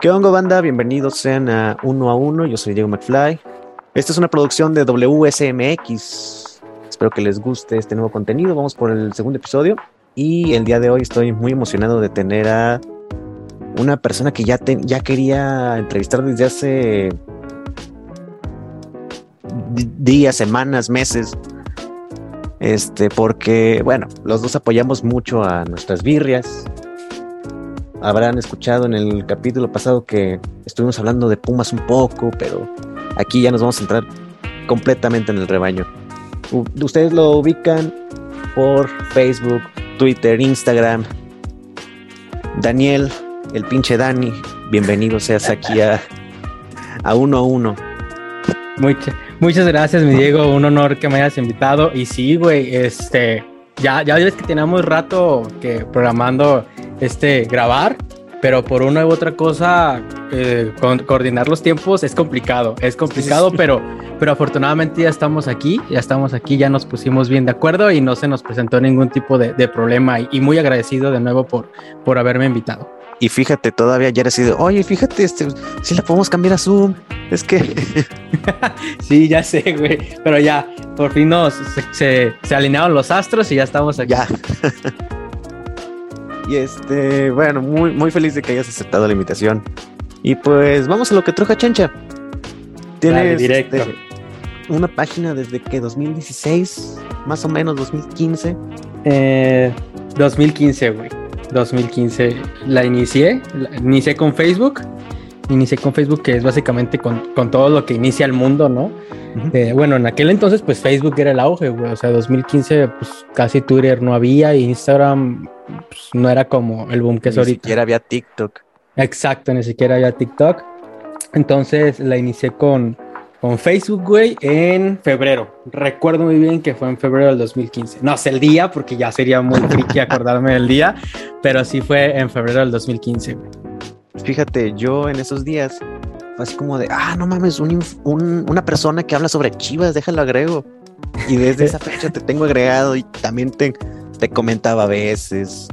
¿Qué onda, banda? Bienvenidos sean a Uno a Uno. Yo soy Diego McFly. Esta es una producción de WSMX. Espero que les guste este nuevo contenido. Vamos por el segundo episodio. Y el día de hoy estoy muy emocionado de tener a una persona que ya, ya quería entrevistar desde hace días, semanas, meses. Este, porque, bueno, los dos apoyamos mucho a nuestras birrias, habrán escuchado en el capítulo pasado que estuvimos hablando de Pumas un poco, pero aquí ya nos vamos a entrar completamente en el rebaño. ustedes lo ubican por Facebook, Twitter, Instagram. Daniel, el pinche Dani, bienvenido seas aquí a, a uno a uno. Muchas, muchas gracias, mi Diego. Un honor que me hayas invitado. Y sí, güey, este, ya, ya ves que teníamos rato que programando este, grabar, pero por una u otra cosa, eh, coordinar los tiempos es complicado, es complicado, pero, pero afortunadamente ya estamos aquí, ya estamos aquí, ya nos pusimos bien de acuerdo y no se nos presentó ningún tipo de, problema y, muy agradecido de nuevo por, por haberme invitado. Y fíjate, todavía ya sido, oye, fíjate, este, si la podemos cambiar a Zoom, es que... sí, ya sé, güey, pero ya, por fin nos, se, se alinearon los astros y ya estamos aquí. Ya. Y este, bueno, muy, muy feliz de que hayas aceptado la invitación. Y pues vamos a lo que troja chancha. Tienes este, una página desde que 2016, más o menos 2015. Eh, 2015, güey. 2015 la inicié, la inicié con Facebook. Inicié con Facebook, que es básicamente con, con todo lo que inicia el mundo, ¿no? Eh, bueno, en aquel entonces, pues Facebook era el auge, güey. O sea, 2015, pues casi Twitter no había, y Instagram pues, no era como el boom que es ahorita. Ni siquiera había TikTok. Exacto, ni siquiera había TikTok. Entonces la inicié con, con Facebook, güey, en febrero. Recuerdo muy bien que fue en febrero del 2015. No sé el día, porque ya sería muy tricky acordarme del día, pero sí fue en febrero del 2015, güey. Fíjate, yo en esos días así como de, ah, no mames, una persona que habla sobre chivas, déjalo agrego. Y desde esa fecha te tengo agregado y también te, te comentaba a veces.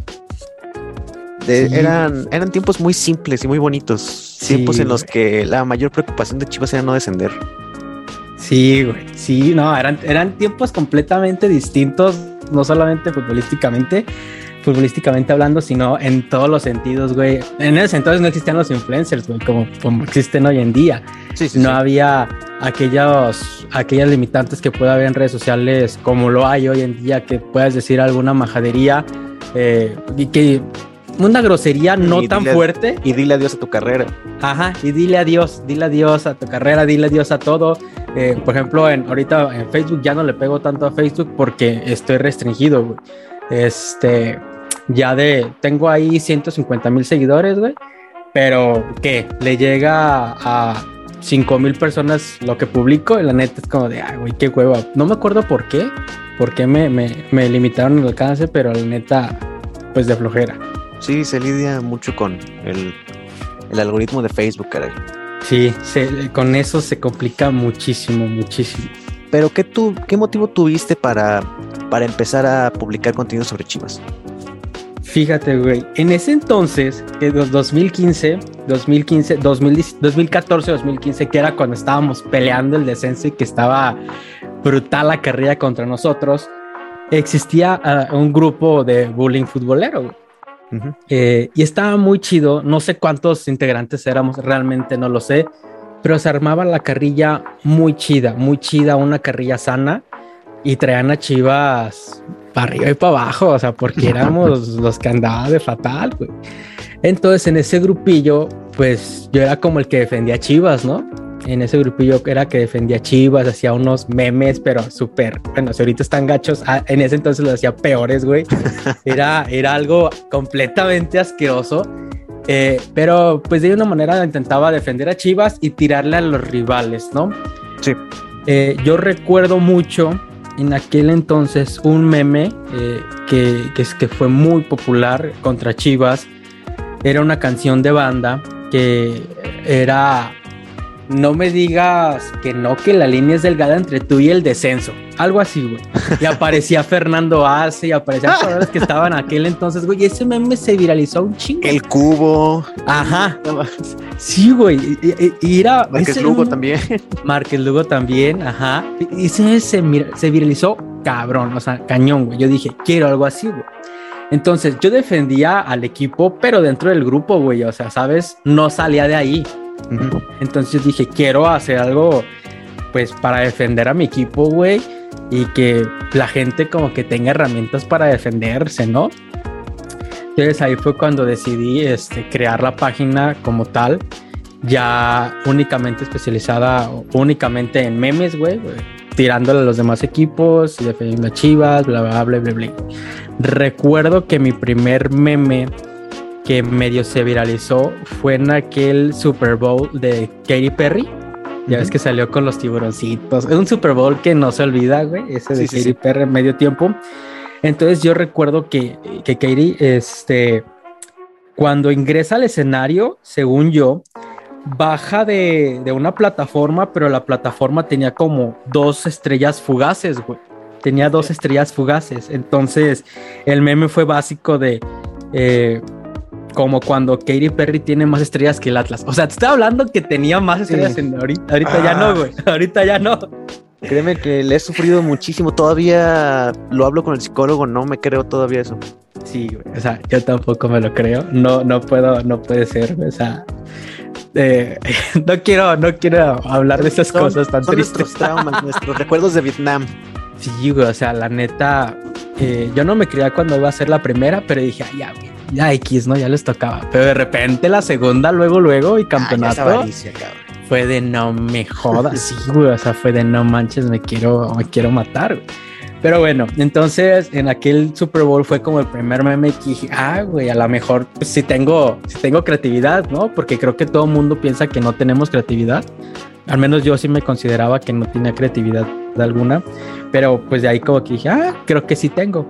eran, eran tiempos muy simples y muy bonitos. Tiempos en los que la mayor preocupación de Chivas era no descender. Sí, güey. Sí, no, eran, eran tiempos completamente distintos, no solamente futbolísticamente, futbolísticamente hablando, sino en todos los sentidos, güey. En ese entonces no existían los influencers, güey, como, como existen hoy en día. no había aquellos, aquellas limitantes que puede haber en redes sociales como lo hay hoy en día, que puedas decir alguna majadería eh, y que una grosería no tan fuerte. Y dile adiós a tu carrera. Ajá, y dile adiós, dile adiós a tu carrera, dile adiós a todo. Eh, por ejemplo, en, ahorita en Facebook ya no le pego tanto a Facebook porque estoy restringido, güey. Este, ya de, tengo ahí 150 mil seguidores, güey, pero que le llega a 5 mil personas lo que publico y la neta es como de, ay, güey, qué hueva. No me acuerdo por qué, por qué me, me, limitaron el alcance, pero la neta, pues de flojera. Sí, se lidia mucho con el, el algoritmo de Facebook, caray. Sí, con eso se complica muchísimo, muchísimo. Pero ¿qué, tú, qué motivo tuviste para, para empezar a publicar contenido sobre Chivas? Fíjate, güey, en ese entonces, en 2015, 2015, 2014, 2015, que era cuando estábamos peleando el descenso y que estaba brutal la carrera contra nosotros, existía ah, un grupo de bullying futbolero, eh, y estaba muy chido, no sé cuántos integrantes éramos, realmente no lo sé, pero se armaba la carrilla muy chida, muy chida, una carrilla sana, y traían a Chivas para arriba y para abajo, o sea, porque éramos los que andaban de fatal, güey. Entonces, en ese grupillo, pues yo era como el que defendía Chivas, ¿no? En ese grupillo era que defendía Chivas, hacía unos memes, pero súper, bueno, si ahorita están gachos, ah, en ese entonces lo hacía peores, güey. Era, era algo completamente asqueroso. Eh, pero pues de una manera intentaba defender a Chivas y tirarle a los rivales, ¿no? Sí. Eh, yo recuerdo mucho en aquel entonces un meme eh, que, fue muy popular contra Chivas. Era una canción de banda que era no me digas que no, que la línea es delgada entre tú y el descenso. Algo así, güey. Y aparecía Fernando Ace y aparecían jugadores que estaban aquel entonces, güey. Y ese meme se viralizó un chingo. El cubo. Ajá. Sí, güey. Y, era. Marques Lugo también. Marques Lugo también, ajá. Y ese se, se viralizó cabrón, o sea, cañón, güey. Yo dije, quiero algo así, güey. Entonces yo defendía al equipo, pero dentro del grupo, güey. O sea, ¿sabes? No salía de ahí. Entonces dije, quiero hacer algo, pues, para defender a mi equipo, güey. Y que la gente como que tenga herramientas para defenderse, ¿no? Entonces ahí fue cuando decidí este, crear la página como tal, ya únicamente especializada, únicamente en memes, güey, tirándole a los demás equipos, defendiendo a Chivas, bla, bla, bla, bla, bla. Recuerdo que mi primer meme que medio se viralizó fue en aquel Super Bowl de Katy Perry. Ya ves que salió con los tiburoncitos. Es un Super Bowl que no se olvida, güey. Ese de Katy Perry en medio tiempo. Entonces yo recuerdo que, que Katy, este, cuando ingresa al escenario, según yo, baja de, de, una plataforma, pero la plataforma tenía como dos estrellas fugaces, güey. Tenía dos estrellas fugaces. Entonces el meme fue básico de... Eh, como cuando Katy Perry tiene más estrellas que el Atlas. O sea, te estaba hablando que tenía más estrellas en ahorita, ahorita ya no, ah. güey. Ahorita ya no. Créeme que le he sufrido muchísimo. Todavía lo hablo con el psicólogo, no me creo todavía eso. Sí, güey. O sea, yo tampoco me lo creo. No, no puedo, no puede ser. O sea, eh, no quiero, no quiero hablar de esas cosas tan tristes. Nuestros traumas, nuestros recuerdos de Vietnam. Sí, güey. O sea, la neta, eh, yo no me creía cuando iba a ser la primera, pero dije, ay, ya, güey ya X, ¿no? Ya les tocaba. Pero de repente la segunda, luego, luego, y ah, campeonato. fue de no me jodas, sí, güey. O sea, fue de no manches, me quiero, me quiero matar, Pero bueno, entonces en aquel Super Bowl fue como el primer meme que dije, ah, güey, a lo mejor pues, sí tengo, sí tengo creatividad, ¿no? Porque creo que todo el mundo piensa que no tenemos creatividad. Al menos yo sí me consideraba que no tenía creatividad alguna, pero pues de ahí como que dije, ah, creo que sí tengo.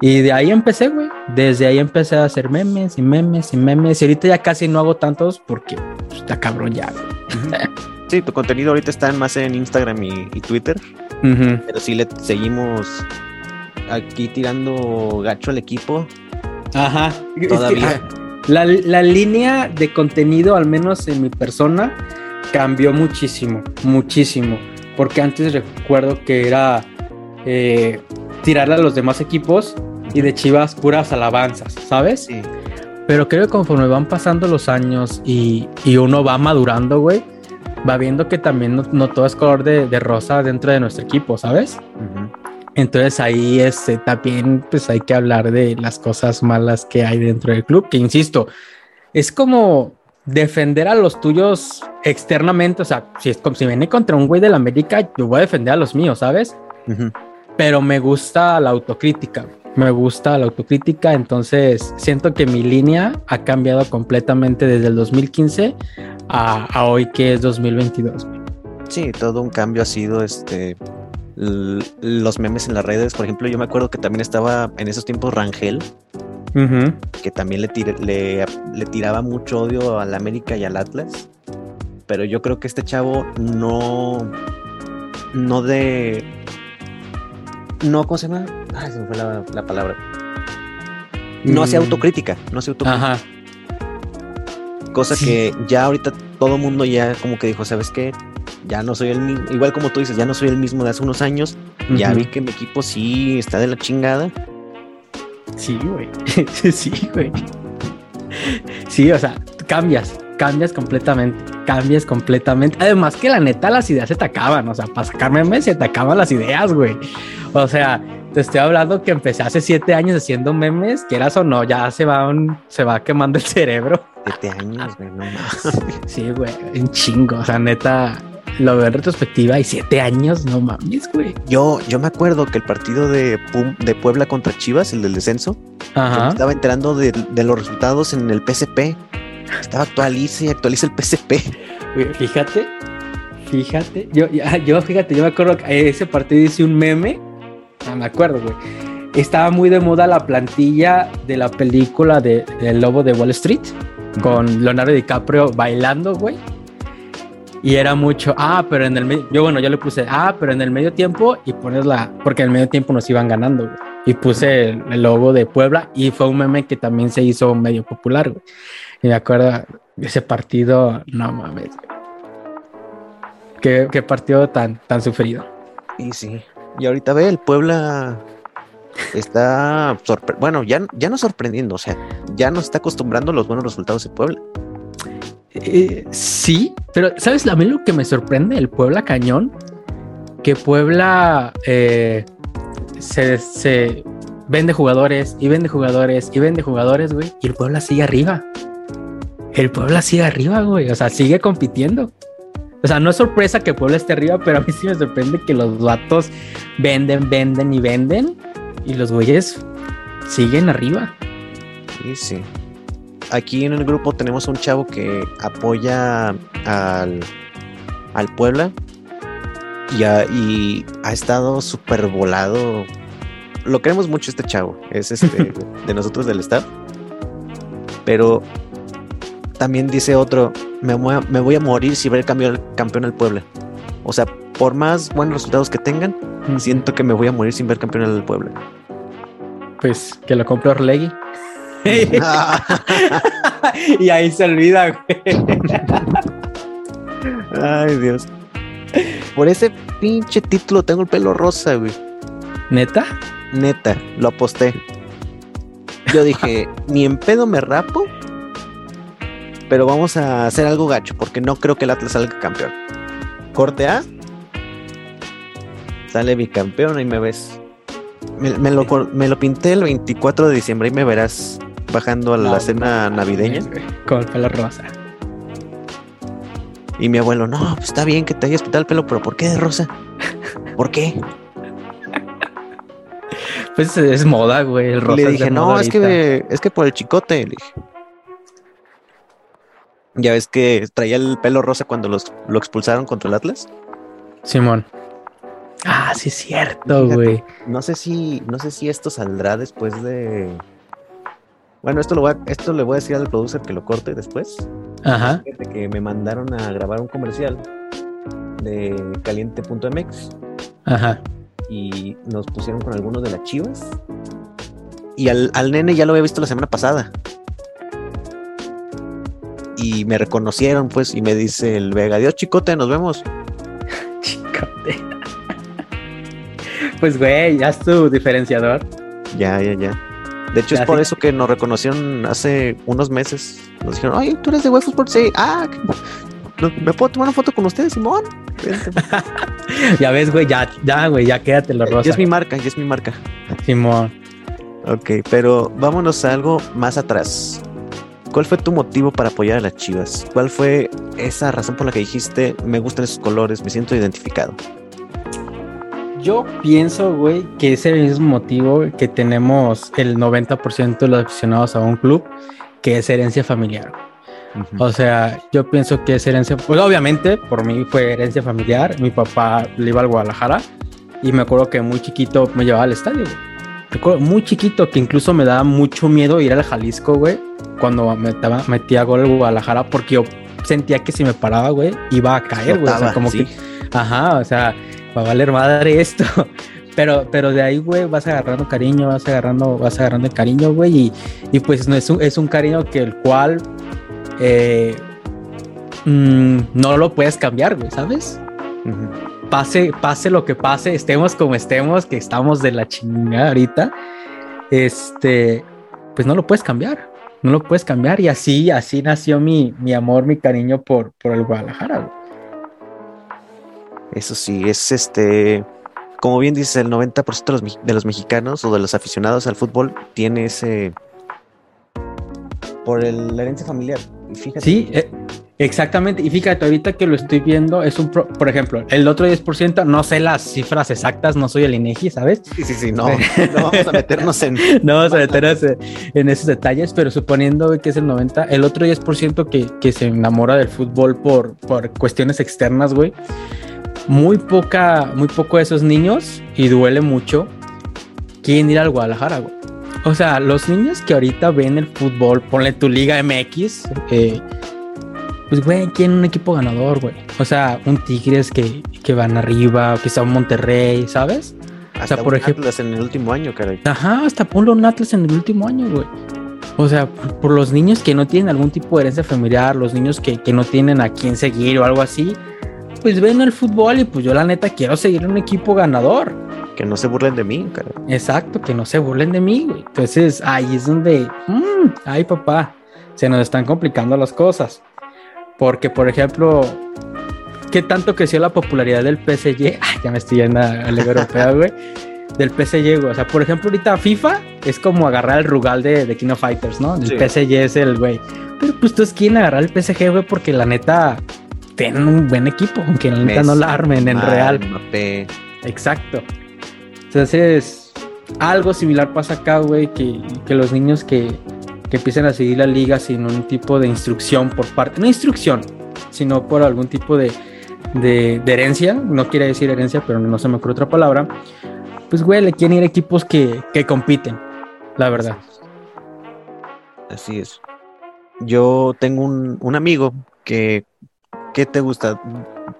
Y de ahí empecé, güey. Desde ahí empecé a hacer memes y memes y memes. Y ahorita ya casi no hago tantos porque pues, está cabrón ya. Sí, tu contenido ahorita está más en Instagram y, Twitter. Pero sí le seguimos aquí tirando gacho al equipo. Ajá. Todavía. la, la línea de contenido, al menos en mi persona, cambió muchísimo, muchísimo. Porque antes recuerdo que era eh, tirarle a los demás equipos y de Chivas puras alabanzas, ¿sabes? Sí. Pero creo que conforme van pasando los años y, uno va madurando, güey, va viendo que también no, todo es color de, rosa dentro de nuestro equipo, ¿sabes? Entonces ahí este, también pues hay que hablar de las cosas malas que hay dentro del club, que insisto, es como defender a los tuyos externamente, o sea, si es como si viene contra un güey de la América, yo voy a defender a los míos, ¿sabes? Pero me gusta la autocrítica me gusta la autocrítica, entonces siento que mi línea ha cambiado completamente desde el 2015 a, hoy que es 2022. Sí, todo un cambio ha sido este los memes en las redes, por ejemplo, yo me acuerdo que también estaba en esos tiempos Rangel, que también le, le, le tiraba mucho odio al América y al Atlas, pero yo creo que este chavo no, no de, no, ¿cómo se llama? Ay, se me fue la, palabra. No hace mm. autocrítica, no hace autocrítica. Ajá. Cosa que ya ahorita todo el mundo ya como que dijo, ¿sabes qué? Ya no soy el mismo, igual como tú dices, ya no soy el mismo de hace unos años. Ya vi que mi equipo sí está de la chingada. Sí, güey. sí, güey. Sí, o sea, cambias, cambias completamente, cambias completamente. Además que la neta las ideas se te acaban, o sea, para sacarme se te acaban las ideas, güey. O sea, te estoy hablando que empecé hace siete años haciendo memes, quieras o no, ya se va se va quemando el cerebro. Siete años, güey, no más. Sí, güey, un chingo, o sea, neta, lo veo en retrospectiva y siete años, no mames, güey. Yo, yo me acuerdo que el partido de, de Puebla contra Chivas, el del descenso, estaba enterando de, los resultados en el PSP. Estaba actualice y actualiza el PSP. Fíjate, fíjate, yo, yo fíjate, yo me acuerdo que ese partido hice un meme no me acuerdo, güey. Estaba muy de moda la plantilla de la película de, El Lobo de Wall Street con Leonardo DiCaprio bailando, güey. Y era mucho, ah, pero en el medio, yo bueno, yo le puse, ah, pero en el medio tiempo y pones la, porque en el medio tiempo nos iban ganando, güey. Y puse el, el logo de Puebla y fue un meme que también se hizo medio popular, güey. Y me acuerdo, ese partido, no mames, güey. Qué, qué partido tan, tan sufrido. Y sí. Y ahorita ve, el Puebla está bueno, ya, ya no sorprendiendo, o sea, ya nos está acostumbrando a los buenos resultados de Puebla. Eh, sí, pero ¿sabes a mí lo que me sorprende? El Puebla Cañón, que Puebla eh, se, se vende jugadores y vende jugadores y vende jugadores, güey, y el Puebla sigue arriba. El Puebla sigue arriba, güey, o sea, sigue compitiendo. O sea, no es sorpresa que Puebla esté arriba, pero a mí sí me sorprende que los vatos venden, venden y venden y los güeyes siguen arriba. Sí, sí. Aquí en el grupo tenemos un chavo que apoya al, al Puebla y ha, y ha estado súper volado. Lo queremos mucho este chavo, es este de nosotros del staff. Pero también dice otro, me voy a, me voy a morir si ver campeón, campeón al Puebla. O sea, por más buenos resultados que tengan, siento que me voy a morir sin ver campeón al Puebla. Pues que lo compró Orlegui. y ahí se olvida, güey. Ay, Dios. Por ese pinche título tengo el pelo rosa, güey. ¿Neta? Neta, lo aposté. Yo dije, ni en pedo me rapo, pero vamos a hacer algo gacho, porque no creo que el Atlas salga campeón. Corte A. Sale bicampeón, ahí me ves. Me, me lo, me lo pinté el 24 de diciembre, ahí me verás bajando a la No, cena navideña. Con el pelo rosa. Y mi abuelo, no, pues está bien que te hayas pintado el pelo, pero ¿por qué de rosa? ¿Por qué? Pues es moda, güey. El rosa le es dije, no, moda es ahorita". que, es que por el chicote, le dije. Ya ves que traía el pelo rosa cuando los, lo expulsaron contra el Atlas. Simón. Ah, sí es cierto, güey. No sé si, no sé si esto saldrá después de. Bueno, esto lo voy a, esto le voy a decir al producer que lo corte después. Ajá. Fíjate que me mandaron a grabar un comercial de caliente.mx Ajá. y nos pusieron con algunos de las chivas. Y al, al nene ya lo había visto la semana pasada. Y me reconocieron, pues, y me dice el Vega, adiós chicote, nos vemos. Chicote. Pues, güey, ya es tu diferenciador. Ya, ya, ya. De hecho, Ya, es por sí. eso que nos reconocieron hace unos meses. Nos dijeron, ay, tú eres de Web Sport. Sí, ah, ¿me puedo tomar una foto con ustedes, Simón? Ya ves, güey, ya, ya, güey, ya quédate lo Ya rosa. es mi marca, ya es mi marca. Simón. Ok, pero vámonos a algo más atrás. ¿Cuál fue tu motivo para apoyar a las Chivas? ¿Cuál fue esa razón por la que dijiste, me gustan esos colores, me siento identificado? Yo pienso, güey, que ese mismo motivo que tenemos el 90% de los aficionados a un club, que es herencia familiar. O sea, yo pienso que es herencia, pues obviamente por mí fue herencia familiar. Mi papá le iba al Guadalajara y me acuerdo que muy chiquito me llevaba al estadio, güey. Me acuerdo muy chiquito que incluso me daba mucho miedo ir al Jalisco, güey, cuando metía gol al Guadalajara porque yo sentía que si me paraba, güey, iba a caer, güey. O sea, como sí. que, ajá, o sea, va a valer madre esto. Pero, pero de ahí, güey, vas agarrando cariño, vas agarrando, vas agarrando el cariño, güey, y, y pues no es un, es un cariño que el cual eh, mm, no lo puedes cambiar, güey, ¿sabes? Ujú. Pase, pase lo que pase, estemos como estemos, que estamos de la chingada ahorita, este, pues no lo puedes cambiar, no lo puedes cambiar, y así, así nació mi, mi amor, mi cariño por, por el Guadalajara, güey. Eso sí, es este, como bien dices, el 90% de los, de los mexicanos o de los aficionados al fútbol tiene ese, por el- la herencia familiar. Fíjate, Sí, eh, exactamente. Y fíjate, ahorita que lo estoy viendo, es un, pro- por ejemplo, el otro 10%, no sé las cifras exactas, no soy el INEGI, ¿sabes? sí, sí, sí, no, no vamos a meternos en... No vamos a meternos en- en esos detalles, pero suponiendo que es el 90, el otro 10% que, que se enamora del fútbol por, por cuestiones externas, güey, muy poca, muy poco de esos niños, y duele mucho, quieren ir al Guadalajara, güey. O sea, los niños que ahorita ven el fútbol, ponle tu Liga MX, eh, pues, güey, quieren un equipo ganador, güey. O sea, un Tigres que, que van arriba, quizá un Monterrey, ¿sabes? Hasta o sea, por un ejemplo. Atlas en el último año, caray. Ajá, hasta ponlo un Atlas en el último año, güey. O sea, por, por los niños que no tienen algún tipo de herencia familiar, los niños que, que no tienen a quién seguir o algo así, pues ven el fútbol y pues yo la neta quiero seguir un equipo ganador. Que no se burlen de mí, caray. Exacto, que no se burlen de mí, güey. Entonces ahí es donde, mm, ay papá, se nos están complicando las cosas. Porque, por ejemplo, ¿qué tanto creció la popularidad del PSG? Ay, ya me estoy yendo a la europea, güey. Del PSG, güey. O sea, por ejemplo, ahorita FIFA es como agarrar el Rugal de, de King of Fighters, ¿no? El Sí. PSG es el güey. Pero pues tú es quien agarrar el PSG, güey, porque la neta tienen un buen equipo, aunque la neta no la armen en Neymar, real. Mbappé. Exacto. Entonces, algo similar pasa acá, güey, que, que los niños que, que empiezan a seguir la liga sin un tipo de instrucción por parte, no instrucción, sino por algún tipo de, de, de herencia, no quiere decir herencia, pero no se me ocurre otra palabra, pues, güey, le quieren ir a equipos que, que compiten, la verdad. Así es. Yo tengo un, un amigo que, ¿qué te gusta?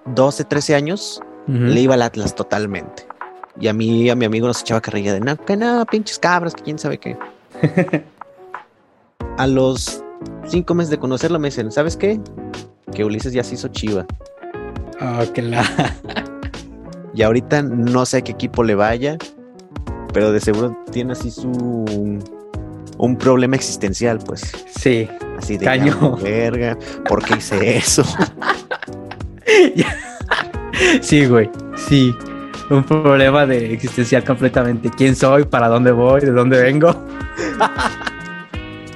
12, 13 años, le iba al Atlas totalmente. Y a mí, a mi amigo nos echaba carrilla de, no, que no, pinches cabras, que quién sabe qué. a los cinco meses de conocerlo me dicen, ¿sabes qué? Que Ulises ya se hizo chiva. Ah, que la... Y ahorita no sé a qué equipo le vaya, pero de seguro tiene así su... Un problema existencial, pues. Sí. Así de Caño. "Ya, verga, ¿por qué hice eso? Sí, güey, sí. Un problema de existencial completamente. ¿Quién soy? ¿Para dónde voy? ¿De dónde vengo?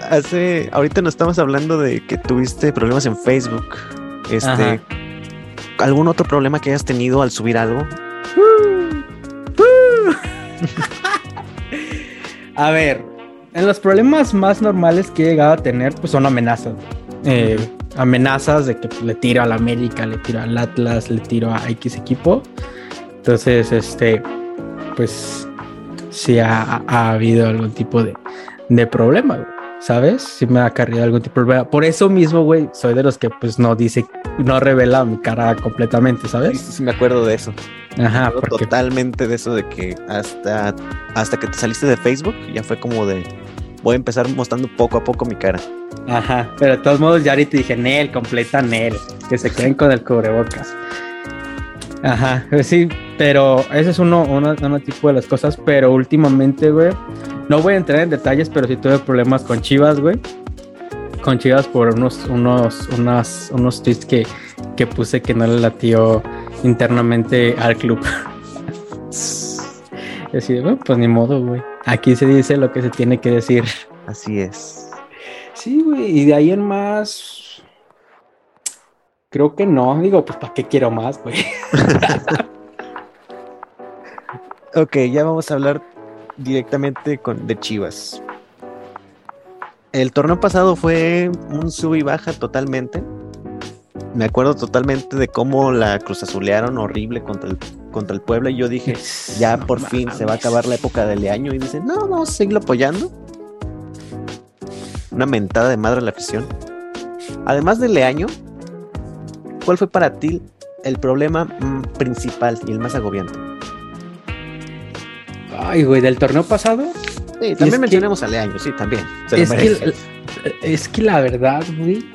Hace, ahorita nos estamos hablando de que tuviste problemas en Facebook. Este, Ajá. ¿algún otro problema que hayas tenido al subir algo? A ver, en los problemas más normales que he llegado a tener, pues son amenazas. Eh, amenazas de que pues, le tiro al América, le tiro al Atlas, le tiro a X equipo. Entonces, este, pues sí ha, ha habido algún tipo de, de problema, güey, ¿sabes? Sí me ha acarreado algún tipo de problema. Por eso mismo, güey, soy de los que pues no dice, no revela mi cara completamente, ¿sabes? sí, sí, me acuerdo de eso. Ajá, Me porque Totalmente de eso de que hasta, hasta que te saliste de Facebook ya fue como de voy a empezar mostrando poco a poco mi cara. Ajá, pero de todos modos ya ahorita dije Nel, completa Nel, que se queden con el cubrebocas. Ajá, pues sí, pero ese es uno, uno, uno tipo de las cosas, pero últimamente, güey, no voy a entrar en detalles, pero sí tuve problemas con Chivas, güey. Con Chivas por unos, unos, unas, unos tweets que, que puse que no le latió internamente al club. Y así, de, "Bueno, pues ni modo, güey. Aquí se dice lo que se tiene que decir. Así es. Sí, güey, y de ahí en más. Creo que no. Digo, pues, ¿para qué quiero más, güey? Ok, ya vamos a hablar directamente con, de Chivas. El torneo pasado fue un sub y baja totalmente. Me acuerdo totalmente de cómo la Cruz Azulearon horrible contra el, contra el Puebla. Y yo dije, ya por fin se va a acabar la época del año. Y dicen, no, vamos a seguirlo apoyando. Una mentada de madre a la afición. Además del Leaño, ¿cuál fue para ti el problema mm, principal y el más agobiante? Ay, güey, del torneo pasado. Sí, también que- mencionemos a Leaño, sí, también. se lo Es que, merece. es que la verdad, güey.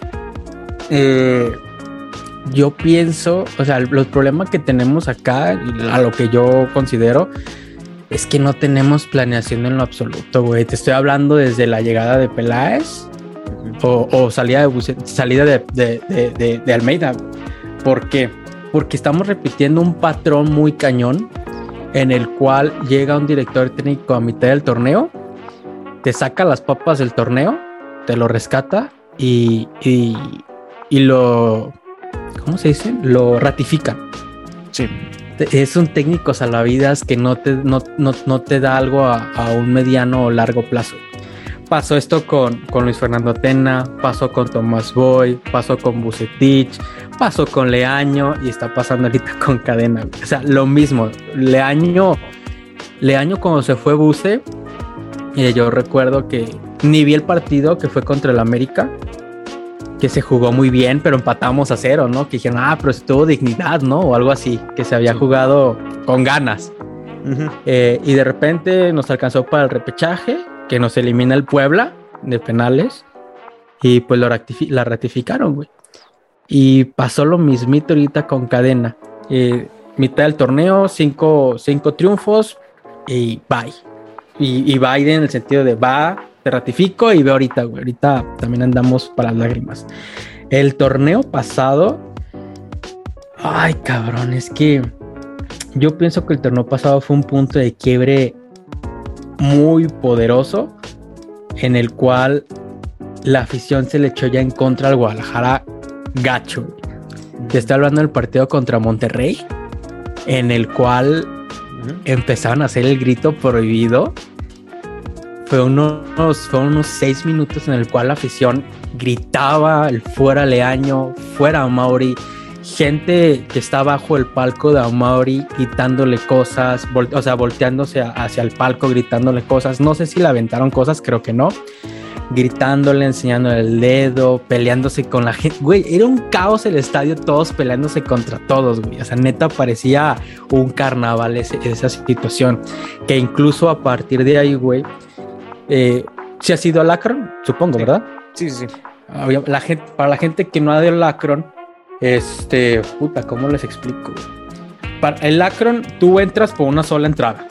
eh, yo pienso, o sea, los problemas que tenemos acá, a lo que yo considero, es que no tenemos planeación en lo absoluto, güey. Te estoy hablando desde la llegada de Peláez. O, o salida de Buce- salida de- de Almeida. ¿Por qué? Porque estamos repitiendo un patrón muy cañón en el cual llega un director técnico a mitad del torneo, te saca las papas del torneo, te lo rescata y, y, y lo, ¿cómo se dice? Lo ratifican. Sí. Es un técnico salvavidas que no te, no, no- no te da algo a, a un mediano o largo plazo. Pasó esto con, con Luis Fernando Tena, pasó con Tomás Boy, pasó con Bucetich, pasó con Leaño y está pasando ahorita con Cadena. O sea, lo mismo. Leaño, Leaño cuando se fue Buce, eh, yo recuerdo que ni vi el partido que fue contra el América, que se jugó muy bien, pero empatamos a cero, ¿no? Que dijeron, ah, pero tuvo dignidad, ¿no? O algo así, que se había jugado con ganas. Eh, y de repente nos alcanzó para el repechaje, que nos elimina el Puebla de penales, y pues lo la ratificaron, güey. Y pasó lo mismito ahorita con cadena. Eh, mitad del torneo, cinco, cinco triunfos y bye. Y, y bye en el sentido de va, te ratifico y ve ahorita, güey. Ahorita también andamos para lágrimas. El torneo pasado, ay cabrón, es que yo pienso que el torneo pasado fue un punto de quiebre muy poderoso en el cual la afición se le echó ya en contra al Guadalajara gacho. Te estoy hablando del partido contra Monterrey, en el cual empezaron a hacer el grito prohibido. Fue unos, fue unos seis minutos en el cual la afición gritaba el fuera Leaño, fuera Mauri, gente que está bajo el palco de Amauri gritándole cosas, o sea, volteándose hacia el palco, gritándole cosas. No sé si le aventaron cosas, creo que no. Gritándole, enseñando el dedo, peleándose con la gente. Güey, era un caos el estadio, todos peleándose contra todos, güey. O sea, neta parecía un carnaval esa situación. Que incluso a partir de ahí, güey, eh, si ha sido al Akron, supongo, ¿verdad? Sí, sí, sí. La gente, para la gente que no ha ido al Akron, este, puta, ¿cómo les explico? Para el Akron, tú entras por una sola entrada.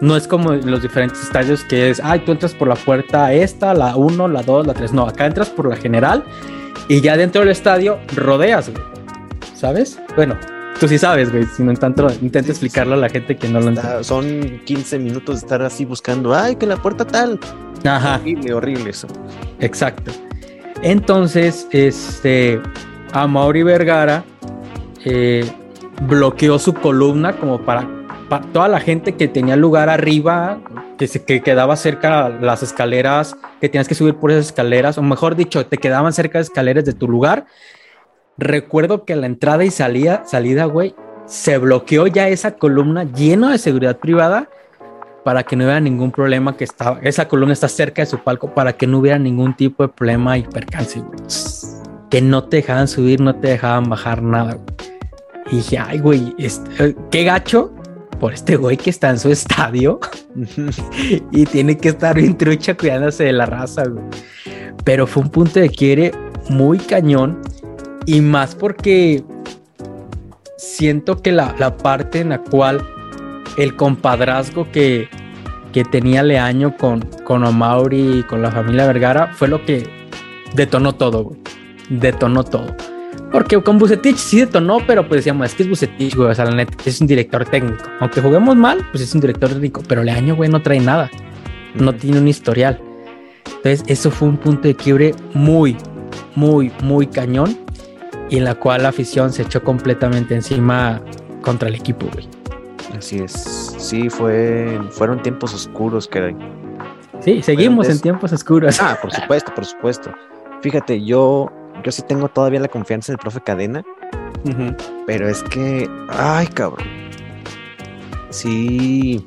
No es como en los diferentes estadios que es, ay, tú entras por la puerta esta, la 1, la 2, la 3. No, acá entras por la general y ya dentro del estadio rodeas, güey. ¿Sabes? Bueno, tú sí sabes, güey. Si no tanto intenta explicarlo a la gente que no lo entiende. Son 15 minutos de estar así buscando, ay, que la puerta tal. Ajá. Horrible, horrible eso. Exacto. Entonces, este, a Mauri Vergara eh, bloqueó su columna como para, toda la gente que tenía lugar arriba, que se que quedaba cerca las escaleras, que tenías que subir por esas escaleras, o mejor dicho, te quedaban cerca de escaleras de tu lugar. Recuerdo que la entrada y salida, salida, güey, se bloqueó ya esa columna llena de seguridad privada para que no hubiera ningún problema que estaba, esa columna está cerca de su palco para que no hubiera ningún tipo de problema y percance, que no te dejaban subir, no te dejaban bajar nada. Y dije, ay, güey, este, qué gacho por este güey que está en su estadio y tiene que estar bien trucha cuidándose de la raza, güey. Pero fue un punto de quiere muy cañón y más porque siento que la, la parte en la cual el compadrazgo que, que tenía Leaño con, con Omauri y con la familia Vergara fue lo que detonó todo, güey detonó todo. Porque con Bucetich sí detonó, pero pues decíamos, es que es Bucetich, güey, o sea, la neta, es un director técnico. Aunque juguemos mal, pues es un director técnico, pero Leaño, güey, no trae nada. No tiene un historial. Entonces, eso fue un punto de quiebre muy, muy, muy cañón y en la cual la afición se echó completamente encima contra el equipo, güey. Así es. Sí, fue, fueron tiempos oscuros, que Sí, seguimos en tiempos oscuros. Ah, por supuesto, por supuesto. Fíjate, yo yo sí tengo todavía la confianza en el profe Cadena. Pero es que, ay, cabrón. Sí.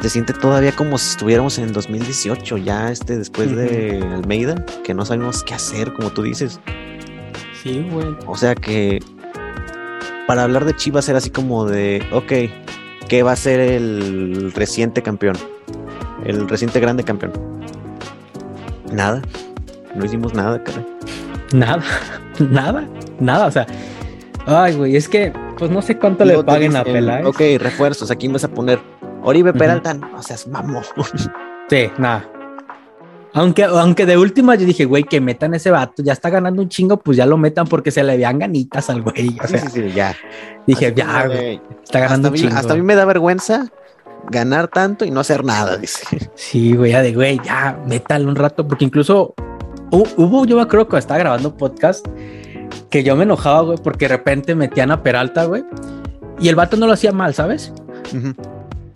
Se siente todavía como si estuviéramos en 2018, ya este después de Almeida, que no sabemos qué hacer, como tú dices. Sí, güey. O sea que para hablar de Chivas era así como de, ok, ¿qué va a ser el reciente campeón? El reciente grande campeón. Nada. No hicimos nada, caray. Nada, nada, nada. O sea, ay, güey, es que, pues no sé cuánto le paguen a Peláez. Ok, refuerzos, aquí vas a poner Oribe Peralta, o sea, es mamón. Sí, nada. Aunque, aunque de última yo dije, güey, que metan ese vato, ya está ganando un chingo, pues ya lo metan porque se le vean ganitas al güey. sí, sí, sí, ya. Dije, ya, güey, está ganando un chingo. Hasta a mí me da vergüenza ganar tanto y no hacer nada, dice. Sí, güey, ya de güey, ya, métalo un rato, porque incluso hubo, yo me acuerdo que estaba grabando podcast que yo me enojaba, güey, porque de repente metían a Peralta, güey, y el vato no lo hacía mal, ¿sabes?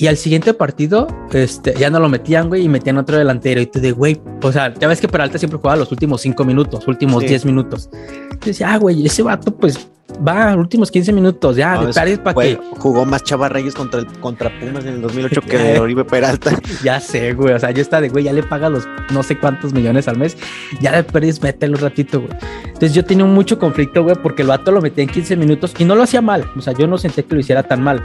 Y al siguiente partido, este, ya no lo metían, güey, y metían otro delantero. Y tú de, güey, o sea, ya ves que Peralta siempre jugaba los últimos cinco minutos, últimos diez minutos. Y decía, ah, güey, ese vato, pues, va, últimos 15 minutos, ya, No, de es- perdis para que. Jugó más Chava Reyes contra, el, contra Pumas en el 2008 que de Oribe Peralta. Ya sé, güey. O sea, yo está de güey, ya le paga los no sé cuántos millones al mes. Ya de perdis, mételo un ratito, güey. Entonces yo tenía mucho conflicto, güey, porque el vato lo metía en 15 minutos y no lo hacía mal. O sea, yo no sentía que lo hiciera tan mal.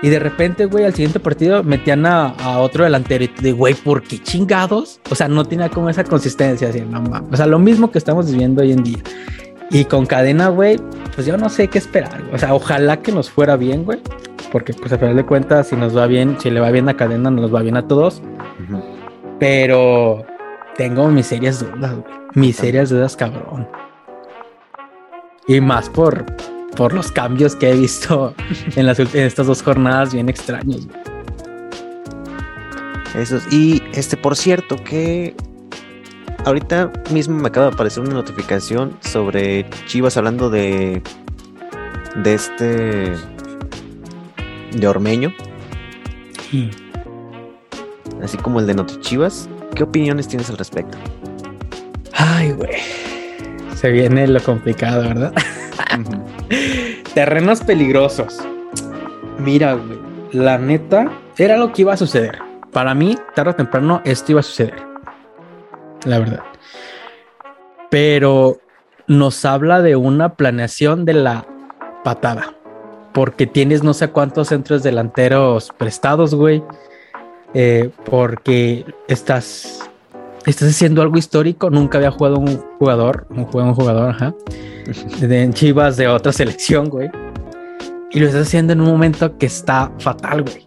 Y de repente, güey, al siguiente partido metían a, a otro delantero y de, güey, ¿por qué chingados? O sea, no tenía como esa consistencia, así, no mames. O sea, lo mismo que estamos viviendo hoy en día. Y con cadena, güey, pues yo no sé qué esperar. güey. O sea, ojalá que nos fuera bien, güey. Porque, pues, a final de cuentas, si nos va bien, si le va bien a cadena, nos va bien a todos. Pero tengo mis serias dudas, güey. Mis serias dudas, cabrón. Y más por, por los cambios que he visto en, las, en estas dos jornadas bien extraños. Eso es- Y este, por cierto, que ahorita mismo me acaba de aparecer una notificación sobre Chivas hablando de de este de Ormeño, así como el de Noti Chivas. ¿Qué opiniones tienes al respecto? Ay, güey. Se viene lo complicado, ¿verdad? Terrenos peligrosos. Mira, güey. La neta, era lo que iba a suceder. Para mí, tarde o temprano, esto iba a suceder. La verdad. Pero nos habla de una planeación de la patada. Porque tienes no sé cuántos centros delanteros prestados, güey. Eh, porque estás estás haciendo algo histórico. Nunca había jugado un jugador, un juego un jugador, ajá, de Chivas de otra selección, güey. Y lo estás haciendo en un momento que está fatal, güey.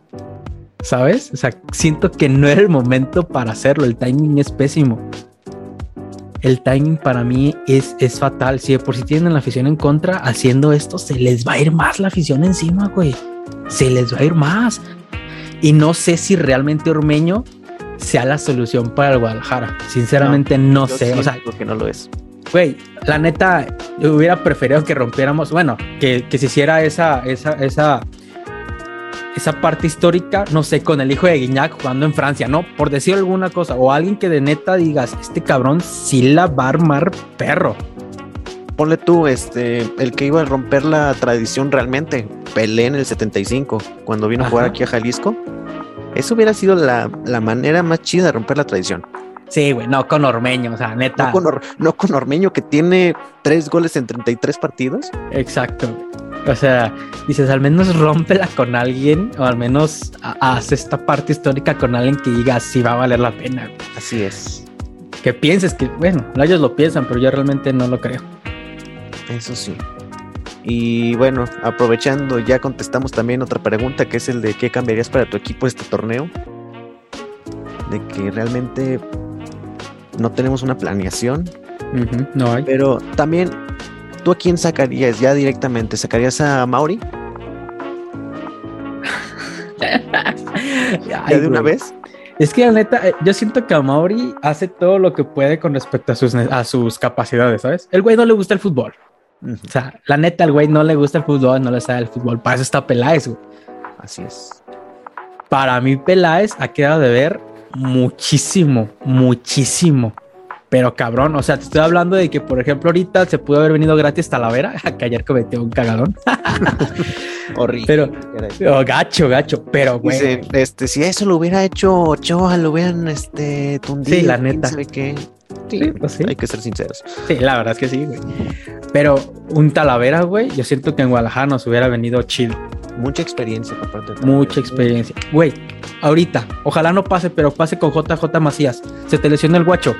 ¿Sabes? O sea, siento que no era el momento para hacerlo. El timing es pésimo. El timing para mí es, es fatal. Si de por si tienen la afición en contra, haciendo esto se les va a ir más la afición encima, güey. Se les va a ir más. Y no sé si realmente Ormeño sea la solución para el Guadalajara. Sinceramente no, Yo sé. O sea, que no lo es. güey, la neta, yo hubiera preferido que rompiéramos, bueno, que, que se hiciera esa, esa, esa, esa parte histórica, no sé, con el hijo de Guiñac jugando en Francia, ¿no? Por decir alguna cosa, o alguien que de neta digas, este cabrón sí la va a armar perro. Ponle tú, este, el que iba a romper la tradición realmente, Pelé en el 75, cuando vino a jugar Ajá. aquí a Jalisco. Eso hubiera sido la, la manera más chida de romper la tradición. Sí, güey, no con Ormeño, o sea, neta. No con, Or- no con Ormeño, que tiene tres goles en 33 partidos. Exacto. O sea, dices, al menos rómpela con alguien, o al menos ha- haz esta parte histórica con alguien que diga si va a valer la pena. güey. Así es. Que pienses que, bueno, ellos lo piensan, pero yo realmente no lo creo. Eso sí. Y bueno, aprovechando, ya contestamos también otra pregunta, que es el de qué cambiarías para tu equipo este torneo. De que realmente no tenemos una planeación, no hay. pero también, ¿tú a quién sacarías ya directamente? ¿Sacarías a Mauri ya Ay, de una güey. vez? Es que la neta, eh, yo siento que Mauri hace todo lo que puede con respecto a sus, a sus capacidades, ¿sabes? El güey no le gusta el fútbol. O sea, la neta, el güey no le gusta el fútbol, no le sabe el fútbol. Para eso está Peláez, güey. Así es. Para mí, Peláez ha quedado de ver muchísimo, muchísimo. Pero cabrón, o sea, te estoy hablando de que, por ejemplo, ahorita se pudo haber venido gratis Talavera, que ayer cometió un cagadón. Horrible. Pero, oh, gacho, gacho, pero güey. Dice, este, si eso lo hubiera hecho Ochoa, lo hubieran este, tundido. Sí, la neta. qué. Sí, pues sí. Hay que ser sinceros. Sí, la verdad es que sí, güey. Pero un Talavera, güey, yo siento que en Guadalajara nos hubiera venido chido. Mucha experiencia por parte de Mucha experiencia. Güey, ahorita, ojalá no pase, pero pase con JJ Macías. Se te lesionó el guacho.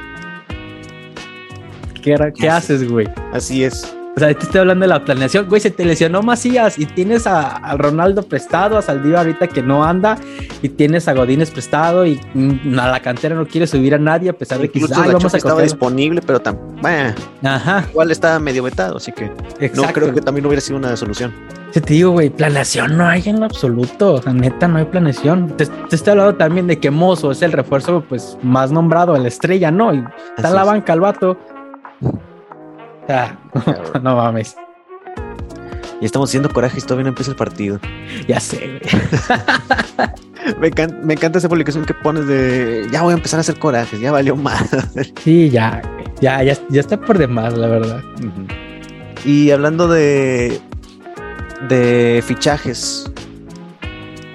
¿Qué, haces, güey? Así es. O sea, te estoy hablando de la planeación. Güey, se te lesionó Macías y tienes a, a Ronaldo prestado, a Saldívar ahorita que no anda, y tienes a Godínez prestado y mm, a la cantera no quiere subir a nadie a pesar de que "Ay, vamos a estaba confiar". disponible, pero tam bueno, Ajá, igual estaba medio vetado, así que exacto. no creo que también hubiera sido una solución. Se te digo, güey, planeación no hay en lo absoluto. O sea, neta, no hay planeación. Te, te estoy hablando también de que Mozo es el refuerzo pues más nombrado, la estrella, ¿no? Y está en la banca el vato. Sea, no mames. Y estamos haciendo corajes, todavía no empieza el partido. Ya sé, güey. Me, encan- me encanta esa publicación que pones de ya voy a empezar a hacer corajes, ya valió más. Sí, ya, ya, ya, ya está por demás, la verdad. Y hablando de de fichajes,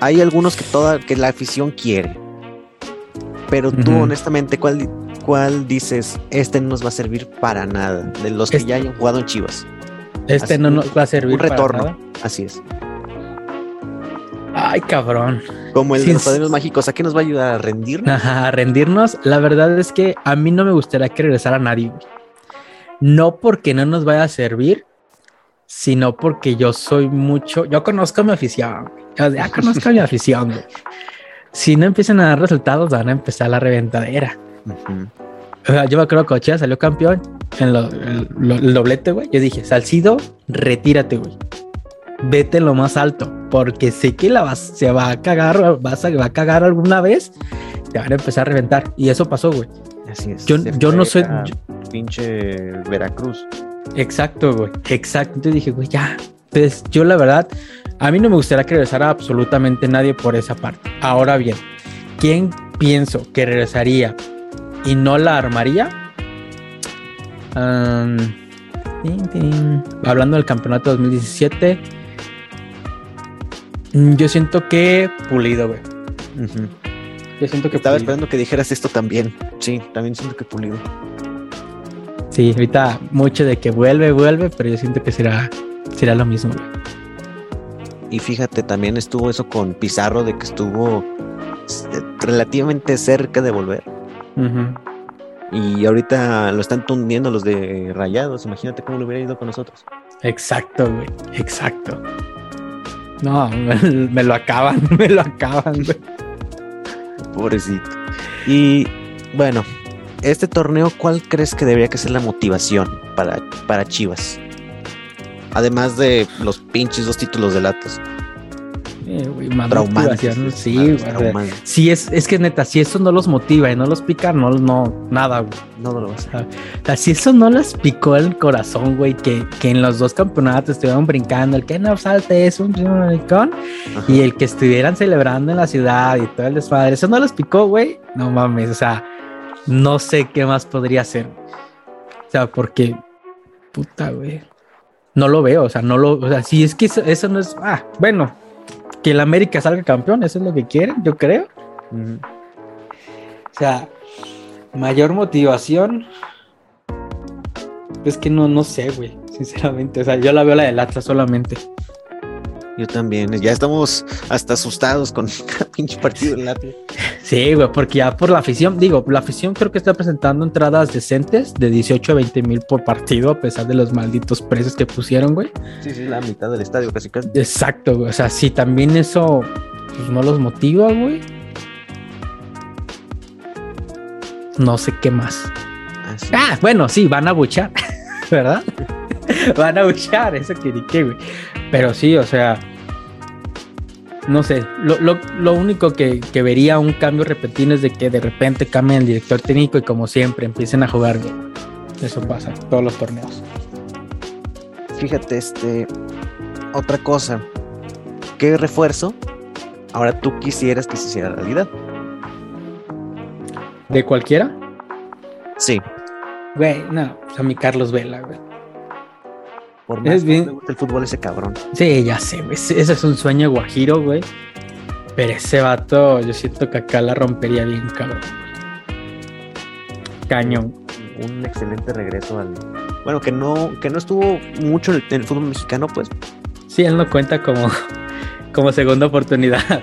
hay algunos que toda que la afición quiere. Pero tú, honestamente, ¿cuál, ¿cuál dices? Este no nos va a servir para nada. De los que Este- ya hayan jugado en Chivas. Este Así, no nos va a servir Un para retorno. nada. Así es. Ay, cabrón. Como el Sí, de los padrinos mágicos, ¿a qué nos va a ayudar a rendirnos? Ajá, a rendirnos. La verdad es que a mí no me gustaría que regresara nadie. güey. No porque no nos vaya a servir, sino porque yo soy mucho. Yo conozco a mi afición. Ya conozco a mi afición. güey. Si no empiezan a dar resultados, van a empezar la reventadera. Ujú. O sea, yo me acuerdo que salió campeón en lo- el, lo- el doblete, güey. Yo dije, Salcido, retírate, güey. Vete lo más alto, porque sé que la vas, se va a cagar, vas a, va a cagar alguna vez, te van a empezar a reventar. Y eso pasó, güey. Así es. Yo- no soy- yo- Pinche Veracruz. Exacto, güey. Exacto. Entonces dije, güey, ya. Entonces, yo la verdad, a mí no me gustaría que regresara absolutamente nadie por esa parte. Ahora bien, ¿quién pienso que regresaría y no la armaría? Hablando del campeonato 2017, mm, yo siento que Pulido, güey. Yo siento que Estaba Pulido. esperando que dijeras esto también. Sí, también siento que pulido. Sí, ahorita mucho de que vuelve, vuelve, pero yo siento que será, será lo mismo, güey. Y fíjate, también estuvo eso con Pizarro de que estuvo eh, relativamente cerca de volver. Y ahorita lo están tundiendo los de Rayados. Imagínate cómo le hubiera ido con nosotros. Exacto, güey. Exacto. No, me, me lo acaban, me lo acaban, güey. Pobrecito. Y bueno, este torneo, ¿cuál crees que debería que ser la motivación para, para Chivas? Además de los pinches dos títulos de Latas. Eh, güey, más Sí, güey. traumantes. Sí, es, es que neta, si eso no los motiva y no los pica, no, no, nada, güey. No, no lo vas a O sea, si eso no les picó el corazón, güey, que, que en los dos campeonatos estuvieron brincando, el que no salte es un Ajá. y el que estuvieran celebrando en la ciudad y todo el desmadre, eso no les picó, güey. No mames, o sea, no sé qué más podría hacer. O sea, porque, puta, güey. No lo veo, o sea, no lo, o sea, si es que eso, eso no es, ah, bueno, que el América salga campeón, eso es lo que quieren, yo creo. O sea, mayor motivación. Es que no, no sé, güey, sinceramente. O sea, yo la veo la del Atlas solamente. Yo también. Ya estamos hasta asustados con cada pinche partido del Atlas. Sí, güey, porque ya por la afición, digo, la afición creo que está presentando entradas decentes de 18 a 20 mil por partido, a pesar de los malditos precios que pusieron, güey. Sí, sí, la mitad del estadio casi casi. Exacto, güey. O sea, si también eso pues, no los motiva, güey. No sé qué más. Así. Ah, bueno, sí, van a buchar, ¿verdad? van a buchar, eso que ni qué, güey. Pero sí, o sea, no sé, lo, lo- lo único que, que vería un cambio repentino es de que de repente cambien el director técnico y como siempre empiecen a jugar bien. Eso pasa en todos los torneos. Fíjate, este. Otra cosa. ¿Qué refuerzo ahora tú quisieras que se hiciera realidad? ¿De cualquiera? Sí. Güey, no, a mi Carlos Vela, güey. Por más Es que bien- me gusta el fútbol ese cabrón. Sí, ya sé. Ese ese es un sueño guajiro, güey. Pero ese vato, yo siento que acá la rompería bien, cabrón. Cañón. Un excelente regreso al. Bueno, que no, que no estuvo mucho en el, en el fútbol mexicano, pues. Sí, él no cuenta como, como segunda oportunidad.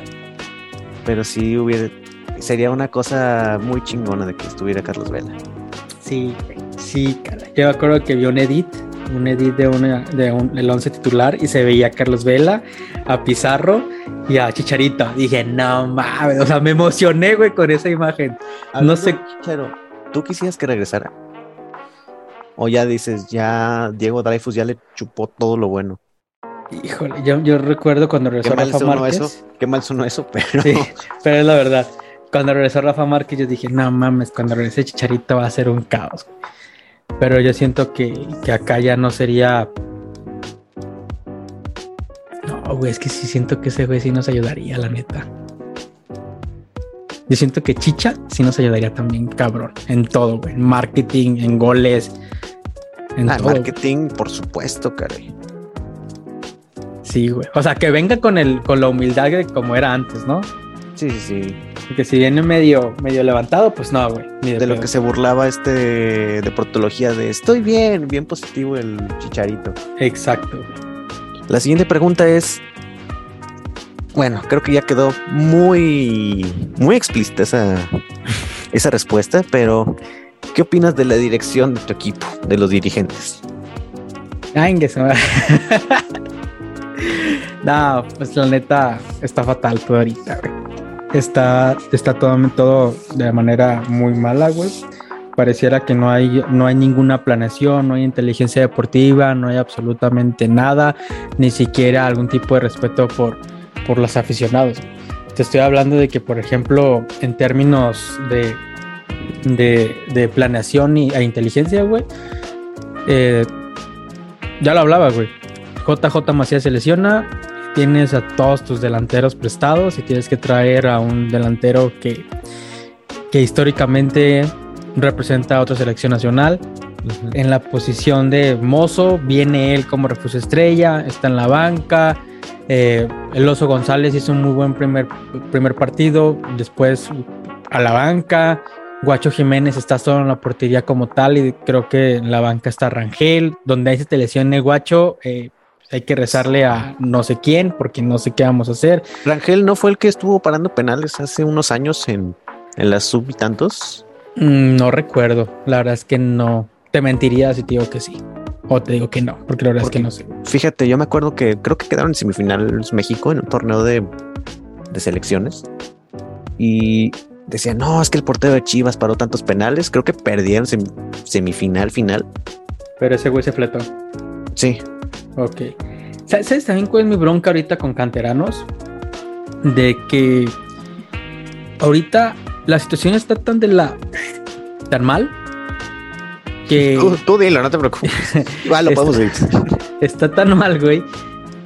Pero sí hubiera. Sería una cosa muy chingona de que estuviera Carlos Vela. Sí, sí, cara. Yo me acuerdo que vi un edit, un edit de, una, de un, el 11 titular y se veía a Carlos Vela, a Pizarro y a Chicharito. Dije, no mames, o sea, me emocioné, güey, con esa imagen. No sé. Chero, ¿tú quisieras que regresara? O ya dices, ya Diego Dreyfus ya le chupó todo lo bueno. Híjole, yo, yo recuerdo cuando Qué regresó mal Rafa Márquez. eso, qué mal sonó eso, pero Sí, pero es la verdad. Cuando regresó Rafa Márquez, yo dije, no mames, cuando regrese Chicharito va a ser un caos. Pero yo siento que, que acá ya no sería. No, güey, es que sí siento que ese güey sí nos ayudaría, la neta. Yo siento que Chicha sí nos ayudaría también, cabrón. En todo, güey. En marketing, en goles. En Ah, todo. marketing, por supuesto, caray. Sí, güey. O sea, que venga con el, con la humildad de como era antes, ¿no? Sí, sí, sí. Que si viene medio, medio levantado, pues no, güey. De, de lo que se burlaba este de protología de estoy bien, bien positivo el chicharito. Exacto. La siguiente pregunta es. Bueno, creo que ya quedó muy, muy explícita esa, esa respuesta, pero ¿qué opinas de la dirección de tu equipo, de los dirigentes? Ay, No, pues la neta está fatal todo ahorita, güey. Está, está todo, de manera muy mala, güey. Pareciera que no hay, no hay ninguna planeación, no hay inteligencia deportiva, no hay absolutamente nada, ni siquiera algún tipo de respeto por, por los aficionados. Te estoy hablando de que, por ejemplo, en términos de, de, de planeación y, e inteligencia, güey, eh, ya lo hablaba, güey. JJ Macías se lesiona, tienes a todos tus delanteros prestados y tienes que traer a un delantero que, que históricamente representa a otra selección nacional. En la posición de mozo viene él como refuerzo estrella, está en la banca. Eh, el Oso González hizo un muy buen primer, primer partido, después a la banca. Guacho Jiménez está solo en la portería como tal y creo que en la banca está Rangel, donde ahí se te lesione Guacho, eh, hay que rezarle a no sé quién porque no sé qué vamos a hacer. Rangel no fue el que estuvo parando penales hace unos años en, en las sub y tantos. Mm, no recuerdo, la verdad es que no. Te mentiría si te digo que sí. O te digo que no, porque la verdad es que no sé. Fíjate, yo me acuerdo que creo que quedaron en semifinales México en un torneo de, de selecciones. Y decían, no, es que el portero de Chivas paró tantos penales. Creo que perdieron semifinal, final. Pero ese güey se fletó. Sí. Ok. ¿Sabes también cuál es mi bronca ahorita con canteranos? De que ahorita la situación está tan de la tan mal que tú, tú dilo, no te preocupes. Igual lo podemos decir. Está tan mal, güey,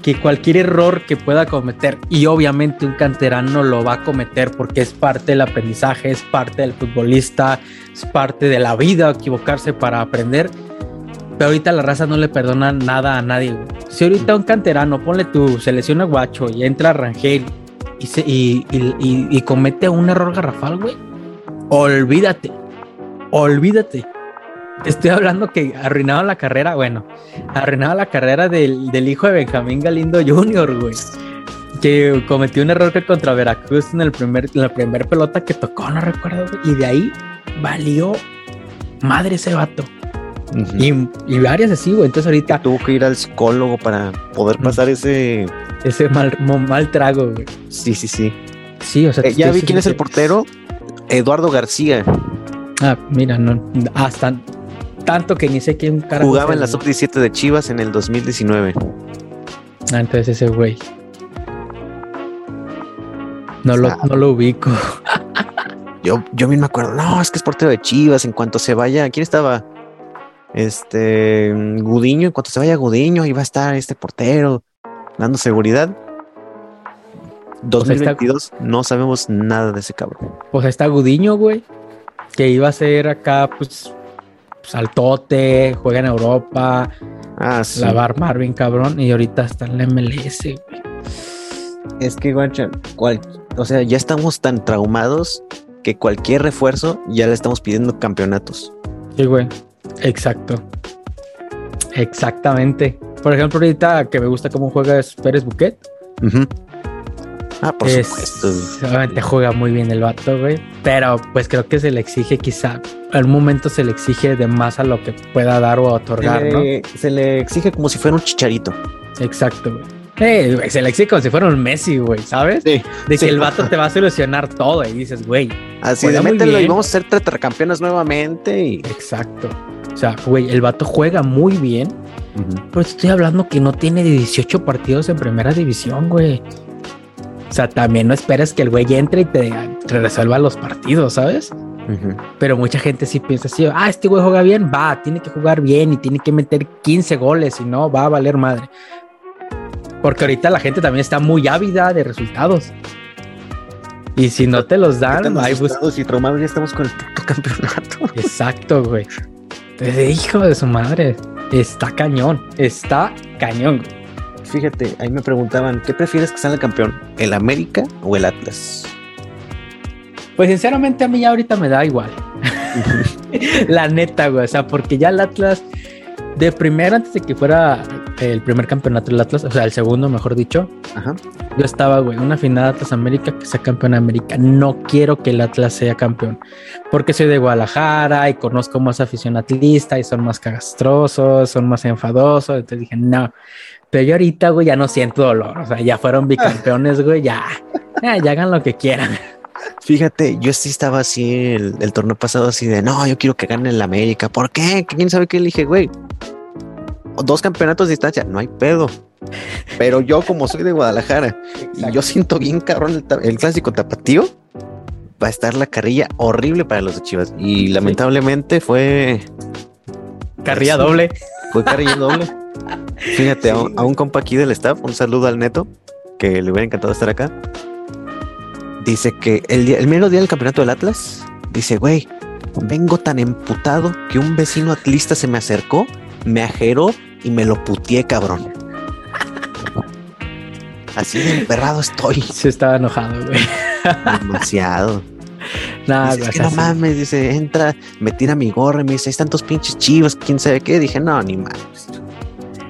que cualquier error que pueda cometer y obviamente un canterano lo va a cometer porque es parte del aprendizaje, es parte del futbolista, es parte de la vida equivocarse para aprender. Pero ahorita la raza no le perdona nada a nadie. Güey. Si ahorita un canterano, ponle tu selección a guacho y entra Rangel y, se, comete un error garrafal, güey, olvídate, olvídate. Te estoy hablando que arruinaron la carrera, bueno, arruinaron la carrera del, hijo de Benjamín Galindo Jr., güey. Que cometió un error que contra Veracruz en, el primer, la primera pelota que tocó, no recuerdo. Y de ahí valió madre ese vato. Uh -huh. y, y, varias así, güey. Entonces ahorita. Tuvo que ir al psicólogo para poder pasar ese. Ese mal, mal trago, güey. Sí, sí, sí. Sí, o sea. Eh, ya vi quién es el portero. Eduardo García. Ah, mira, no. Hasta tanto que ni sé quién cara. Jugaba en la sub-17 de Chivas en el 2019. Ah, entonces ese güey. No, lo, no lo ubico. yo, yo bien me acuerdo. No, es que es portero de Chivas. En cuanto se vaya. ¿Quién estaba? Este. Gudiño. En cuanto se vaya Gudiño, ahí va a estar este portero dando seguridad. 2022 o sea, está, no sabemos nada de ese cabrón. Pues está Gudiño, güey, que iba a ser acá, pues, saltote, juega en Europa, ah, sí. la va a armar bien cabrón, y ahorita está en la MLS, güey. Es que, guacha, cual, o sea, ya estamos tan traumados que cualquier refuerzo ya le estamos pidiendo campeonatos. Sí, güey, exacto. Exactamente. Por ejemplo, ahorita que me gusta cómo juega es Pérez Buquet. Uh -huh. Ah, por es, supuesto. Obviamente juega muy bien el vato, güey. Pero pues creo que se le exige quizá, en un momento se le exige de más a lo que pueda dar o otorgar, se le, ¿no? Se le exige como si fuera un chicharito. Exacto, güey. Hey, güey, se le exige como si fuera un Messi, güey, ¿sabes? Sí, de sí. que el vato te va a solucionar todo y dices, güey. Así de mételo y vamos a ser tetracampeones nuevamente. Y... Exacto. O sea, güey, el vato juega muy bien. Uh -huh. Pero estoy hablando que no tiene 18 partidos en primera división, güey. O sea, también no esperes que el güey entre y te, te resuelva los partidos, ¿sabes? Uh -huh. Pero mucha gente sí piensa así, ah, este güey juega bien, va, tiene que jugar bien y tiene que meter 15 goles y no, va a valer madre. Porque ahorita la gente también está muy ávida de resultados. Y si no te los dan, hay buscados y traumados, ya estamos con el campeonato. Exacto, güey. Entonces, hijo de su madre, está cañón, está cañón. fíjate, ahí me preguntaban, ¿qué prefieres que salga campeón? ¿El América o el Atlas? Pues sinceramente a mí ya ahorita me da igual. la neta, güey. O sea, porque ya el Atlas, de primero, antes de que fuera el primer campeonato del Atlas, o sea, el segundo, mejor dicho, Ajá. yo estaba, güey, una final Atlas América que sea campeón de América. No quiero que el Atlas sea campeón, porque soy de Guadalajara y conozco más afición atlista y son más cagastrosos, son más enfadosos. Entonces dije, no. Pero yo ahorita, güey, ya no siento dolor. O sea, ya fueron bicampeones, güey, ya. Ya, ya hagan lo que quieran. Fíjate, yo sí estaba así el, el torneo pasado, así de no, yo quiero que gane el América. ¿Por qué? ¿Quién sabe qué? Le dije, güey, dos campeonatos de distancia, no hay pedo. Pero yo, como soy de Guadalajara y yo siento bien cabrón el, clásico tapatío, va a estar la carrilla horrible para los de Chivas. Y lamentablemente fue, Carrilla doble. fue carrilla doble. Fíjate, a, un- a un compa aquí del staff, un saludo al neto, que le hubiera encantado estar acá. Dice que el, día, el mero día del campeonato del Atlas, dice, güey, vengo tan emputado que un vecino atlista se me acercó, me ajeró y me lo putié, cabrón. Así de emperrado estoy. Sí estaba enojado, güey. Demasiado. Nada, Dice, es que no mames, dice, entra, me tira mi gorra y me dice, hay tantos pinches chivas, quién sabe qué. Dije, no, ni mames.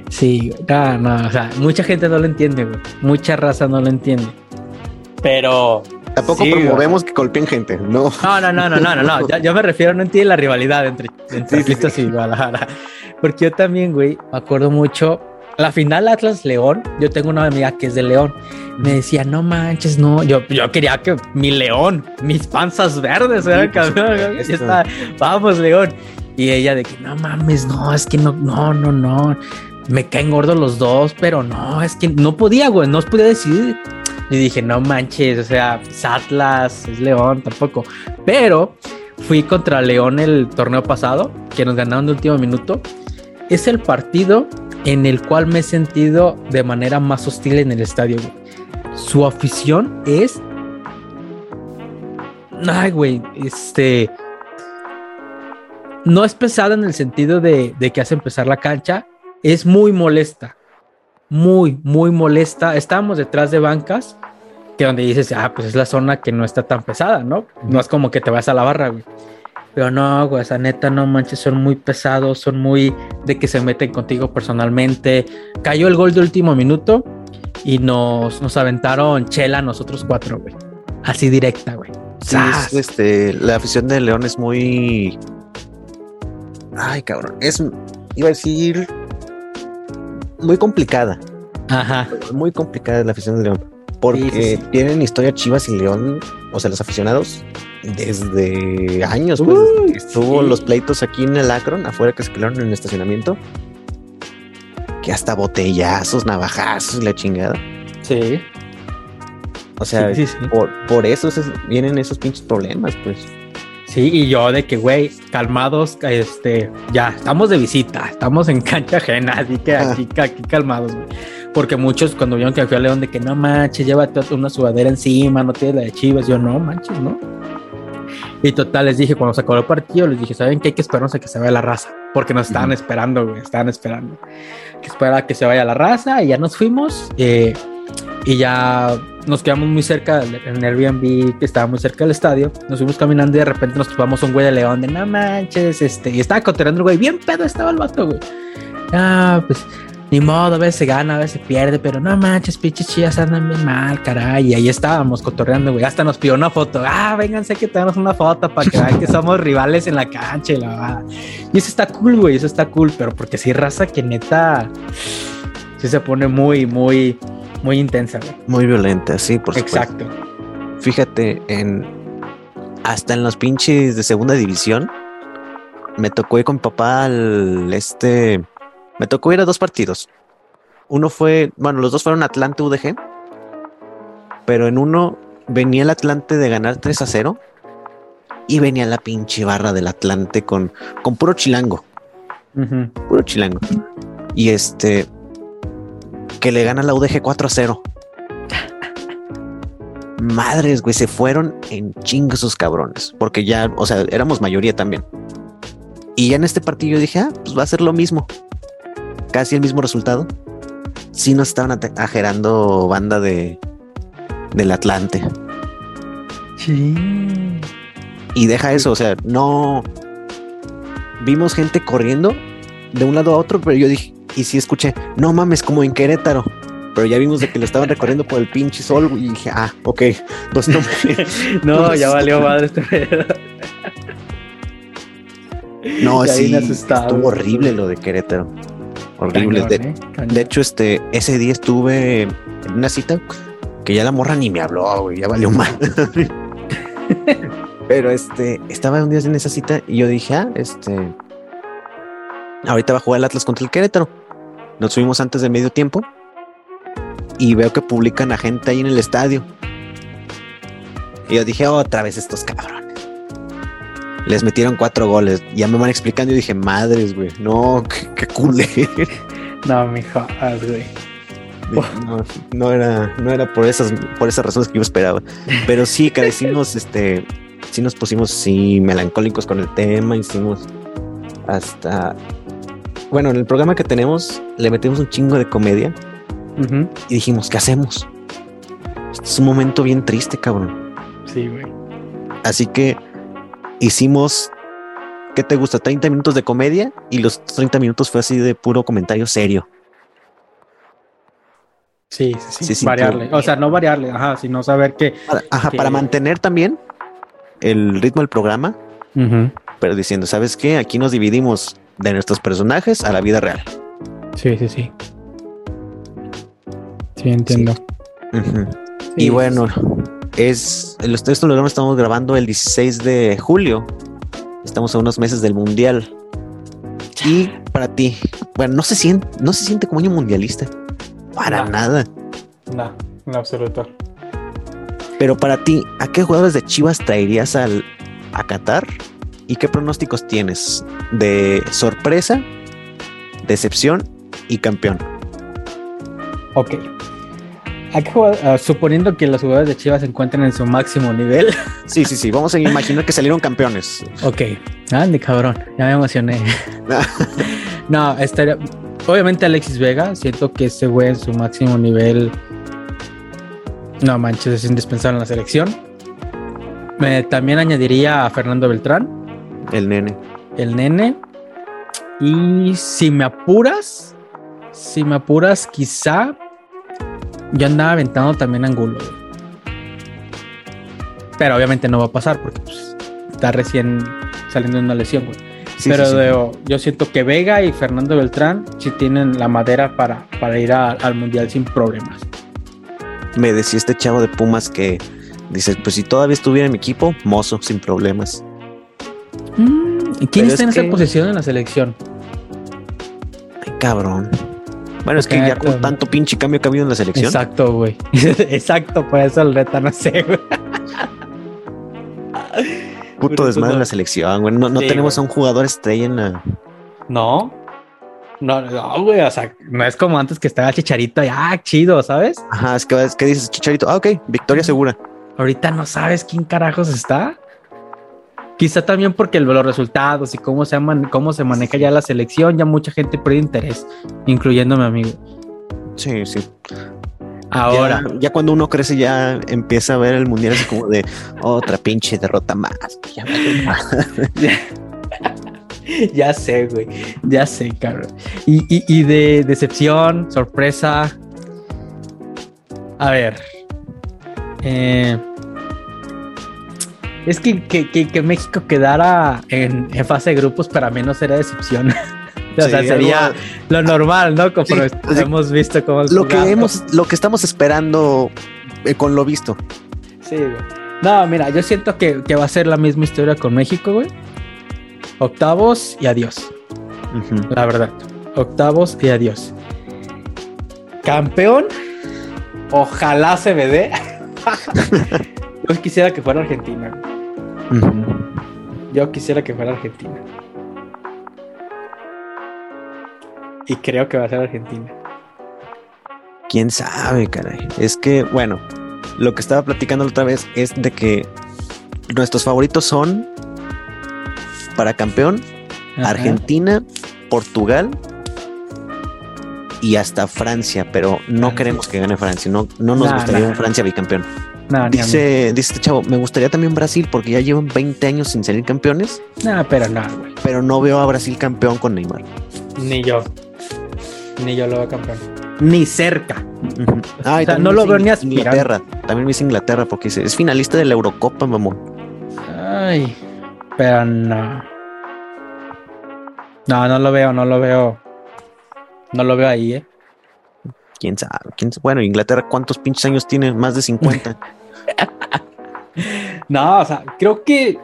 Sí, no, no, o sea, mucha gente no lo entiende, güey. Mucha raza no lo entiende. Pero. Tampoco Sí, promovemos que golpeen gente, no. No, no, no, no, no, no, no. Yo, yo me refiero, no entiende la rivalidad entre, entre Sí, sí, y Guadalajara. Porque yo también, güey, me acuerdo mucho. La final Atlas León, yo tengo una amiga que es de León. Me decía, no manches, no. Yo, yo quería que mi León, mis panzas verdes, eran por campeón. está, vamos, León. Y ella de que no mames, no, es que no, no, no, no. Me caen gordos los dos, pero no, es que no podía, güey, no podía decidir. Y dije, no manches, o sea, es Atlas, es León, tampoco. Pero fui contra León el torneo pasado, que nos ganaron de último minuto. Es el partido en el cual me he sentido de manera más hostil en el estadio, güey. Su afición es. Ay, güey, este. No es pesada en el sentido de, de que hace empezar la cancha, es muy molesta. Muy, muy molesta. Estábamos detrás de bancas, que donde dices, ah, pues es la zona que no está tan pesada, ¿no? No es como que te vas a la barra, güey. Pero no, güey, esa neta, no manches, son muy pesados, son muy de que se meten contigo personalmente. Cayó el gol de último minuto y nos, nos aventaron chela nosotros cuatro, güey. Así directa, güey. Sí, es, este, la afición de León es muy. Ay, cabrón. Es, iba a decir, muy complicada. Ajá. Muy complicada la afición de León. Porque Sí, sí, sí. tienen historia Chivas y León, o sea, los aficionados, desde años. Pues, estuvo los pleitos aquí en el Akron, afuera que se quedaron en el estacionamiento. Que hasta botellazos, navajazos y la chingada. Sí. O sea. Por, por eso se- vienen esos pinches problemas, pues. Sí, y yo de que, güey, calmados, este, ya, estamos de visita, estamos en cancha ajena, así que Ah. aquí, aquí calmados, güey. Porque muchos cuando vieron que fui a León de que no manches, llévate una sudadera encima, no tienes la de Chivas, yo no manches, ¿no? Y total, les dije, cuando se acabó el partido, les dije, ¿saben qué? Hay que esperarnos a que se vaya la raza, porque nos estaban esperando, güey, estaban esperando. Que esperar a que se vaya la raza y ya nos fuimos. eh, y ya nos quedamos muy cerca en Airbnb que estaba muy cerca del estadio. Nos fuimos caminando y de repente nos topamos un güey de León de no manches, este, y estaba cotorreando el güey, bien pedo estaba el vato, güey. Ah, pues ni modo, a veces se gana, a veces se pierde, pero no manches, pinches chillas andan bien mal, caray. Y ahí estábamos cotorreando, güey. Hasta nos pidió una foto. Ah, vénganse que tenemos una foto para que vean que somos rivales en la cancha y la verdad. Y eso está cool, güey, eso está cool, pero porque sí, raza que neta sí se pone muy, muy, muy intensa, güey. Muy violenta, sí, por supuesto. Exacto. Fíjate, en hasta en los pinches de segunda división, me tocó ir con mi papá al este. Me tocó ir a dos partidos. Uno fue, bueno, los dos fueron Atlante UDG, pero en uno venía el Atlante de ganar 3 a 0 y venía la pinche barra del Atlante con, con puro chilango, puro chilango. Y este, que le gana la UDG 4 a 0. Madres, güey, se fueron en chingo esos cabrones. Porque ya, o sea, éramos mayoría también. Y ya en este partido dije, ah, pues va a ser lo mismo. Casi el mismo resultado. sí nos estaban ajerando banda de del Atlante. Sí. Y deja eso, o sea, no vimos gente corriendo de un lado a otro, pero yo dije, y sí escuché, no mames, como en Querétaro. Pero ya vimos de que lo estaban recorriendo por el pinche sol y dije, ah, ok, pues no me- No, ya valió madre este pedo. No, Ya sí, estuvo horrible lo de Querétaro. Horrible. Cañón, De, ¿eh? De hecho, este, ese día estuve en una cita que ya la morra ni me habló, güey, ya valió mal. Pero este, estaba un día en esa cita y yo dije, ah, este, ahorita va a jugar el Atlas contra el Querétaro. Nos subimos antes del medio tiempo y veo que publican a gente ahí en el estadio. Y yo dije, otra vez estos cabrones. Les metieron cuatro goles. Ya me van explicando y dije, madres, güey. No, qué, qué culé. No, mi jodas, güey. No, no era, no era por esas, por esas razones que yo esperaba. Pero sí, cara, hicimos este, sí nos pusimos sí melancólicos con el tema, hicimos hasta bueno, en el programa que tenemos le metimos un chingo de comedia y dijimos, ¿qué hacemos? Este es un momento bien triste, cabrón. Sí, güey. Así que hicimos, ¿qué te gusta? 30 minutos de comedia y los 30 minutos fue así de puro comentario serio. Sí, sí, sí. Sí, variarle. O sea, no variarle, ajá, sino saber que. Para, ajá, Que- para mantener también el ritmo del programa, pero diciendo, ¿sabes qué? Aquí nos dividimos de nuestros personajes a la vida real. Sí, sí, sí. Sí, entiendo. Sí, y bueno, es el esto lo estamos grabando el 16 de julio. Estamos a unos meses del mundial. Y para ti, bueno, no se siente, no se siente como un mundialista. Para No. nada. No, en absoluto. Pero para ti, ¿a qué jugadores de Chivas traerías al, a Qatar? ¿Y qué pronósticos tienes de sorpresa, decepción y campeón? Ok. ¿A qué jugador- ah, suponiendo que los jugadores de Chivas se encuentren en su máximo nivel. Sí, sí, sí. Vamos a imaginar que salieron campeones. Ok. Ande, cabrón. Ya me emocioné. no, estaría. Obviamente Alexis Vega. Siento que ese güey en su máximo nivel. No manches, es indispensable en la selección. Me, también añadiría a Fernando Beltrán, El nene. el nene. Y si me apuras, si me apuras, quizá yo andaba aventando también a Angulo. Pero obviamente no va a pasar porque pues, está recién saliendo de una lesión, güey. Sí, Pero sí, sí. de- yo siento que Vega y Fernando Beltrán sí tienen la madera para, para ir a- al mundial sin problemas. Me decía este chavo de Pumas que dice, pues si todavía estuviera en mi equipo, mozo, sin problemas. Mm, ¿y ¿Quién Pero está en es esa posición en la selección? Ay, cabrón. Bueno, es que ya con tanto pinche cambio que ha habido en la selección. Exacto, güey. Exacto, por eso el reta no sé, güey. Puto Pero desmadre en la selección, güey. No, no Sí, tenemos güey. a un jugador estrella en la. No. No, no, güey. O sea, no es como antes que estaba Chicharito y ah, chido, ¿sabes? Ajá, es que, es que dices Chicharito. Ah, ok, victoria segura. Ahorita no sabes quién carajos está. Quizá también porque los resultados y cómo se, man- cómo se maneja ya la selección, ya mucha gente pierde interés, incluyendo mi amigo. Sí, sí. Ahora, Ya, ya cuando uno crece, ya empieza a ver el mundial así como de otra pinche derrota más. Ya ya sé, güey. Ya sé, cabrón. Y, y- y de decepción, sorpresa. A ver. Eh, es que, que- que- que México quedara en, en fase de grupos para mí no sería decepción. o sea, Sí, sería algo- lo normal, ¿no? Como Sí, hemos visto cómo lo que hemos, lo que estamos esperando eh, con lo visto. Sí, güey. No, mira, yo siento que, que va a ser la misma historia con México, güey. Octavos y adiós. La verdad. Octavos y adiós. Campeón. Ojalá se me dé. Yo quisiera que fuera Argentina. Yo quisiera que fuera Argentina. Y creo que va a ser Argentina. Quién sabe, caray. Es que, bueno, lo que estaba platicando la otra vez es de que nuestros favoritos son para campeón Ajá. Argentina, Portugal y hasta Francia, pero no queremos que gane Francia. No, no nos gustaría un Francia bicampeón. Dice, dice este chavo, me gustaría también Brasil porque ya llevan 20 años sin salir campeones. No, pero no, Pero no veo a Brasil campeón con Neymar. Ni yo. Ni yo lo veo campeón. Ni cerca. no lo veo ni aspirando. Inglaterra. También me dice Inglaterra porque es finalista de la Eurocopa, mamón. Ay, pero no. No, no lo veo, no lo veo. No lo veo ahí, ¿eh? ¿Quién sabe? Bueno, Inglaterra, ¿cuántos pinches años tiene? Más de 50. no, o sea, creo que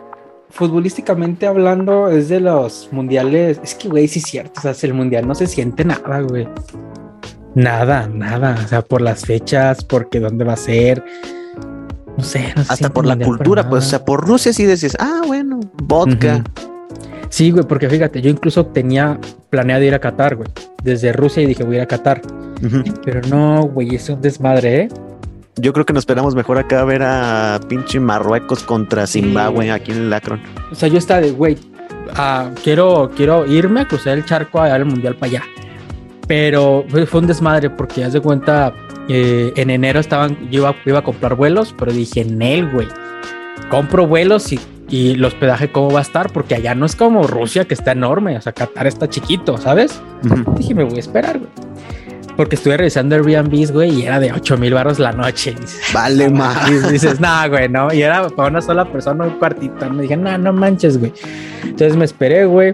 futbolísticamente hablando es de los mundiales. Es que, güey, sí es cierto. O sea, el mundial no se siente nada, güey. Nada, nada. O sea, por las fechas, porque dónde va a ser. No sé, no sé. Hasta por la cultura, pues, o sea, por Rusia sí decís, ah, bueno, vodka. Sí, güey, porque fíjate, yo incluso tenía planeado ir a Qatar, güey. Desde Rusia y dije, voy a ir a Qatar. Pero no, güey, es un desmadre, ¿eh? Yo creo que nos esperamos mejor acá a ver a pinche Marruecos contra Zimbabue aquí en el Lacron. O sea, yo estaba de, güey, ah, quiero, quiero irme a cruzar el charco a el mundial para allá. Pero fue un desmadre porque, ya de cuenta, eh, en enero estaban, yo iba, iba, a comprar vuelos, pero dije, en él, güey, compro vuelos y y el hospedaje cómo va a estar, porque allá no es como Rusia que está enorme, o sea, Qatar está chiquito, ¿sabes? Dije, me voy a esperar, güey. Porque estuve revisando Airbnb, güey, y era de 8 mil barros la noche. vale, más. Y dices, no, güey, no. Y era para una sola persona, un cuartito. Me dije, no, no manches, güey. Entonces me esperé, güey.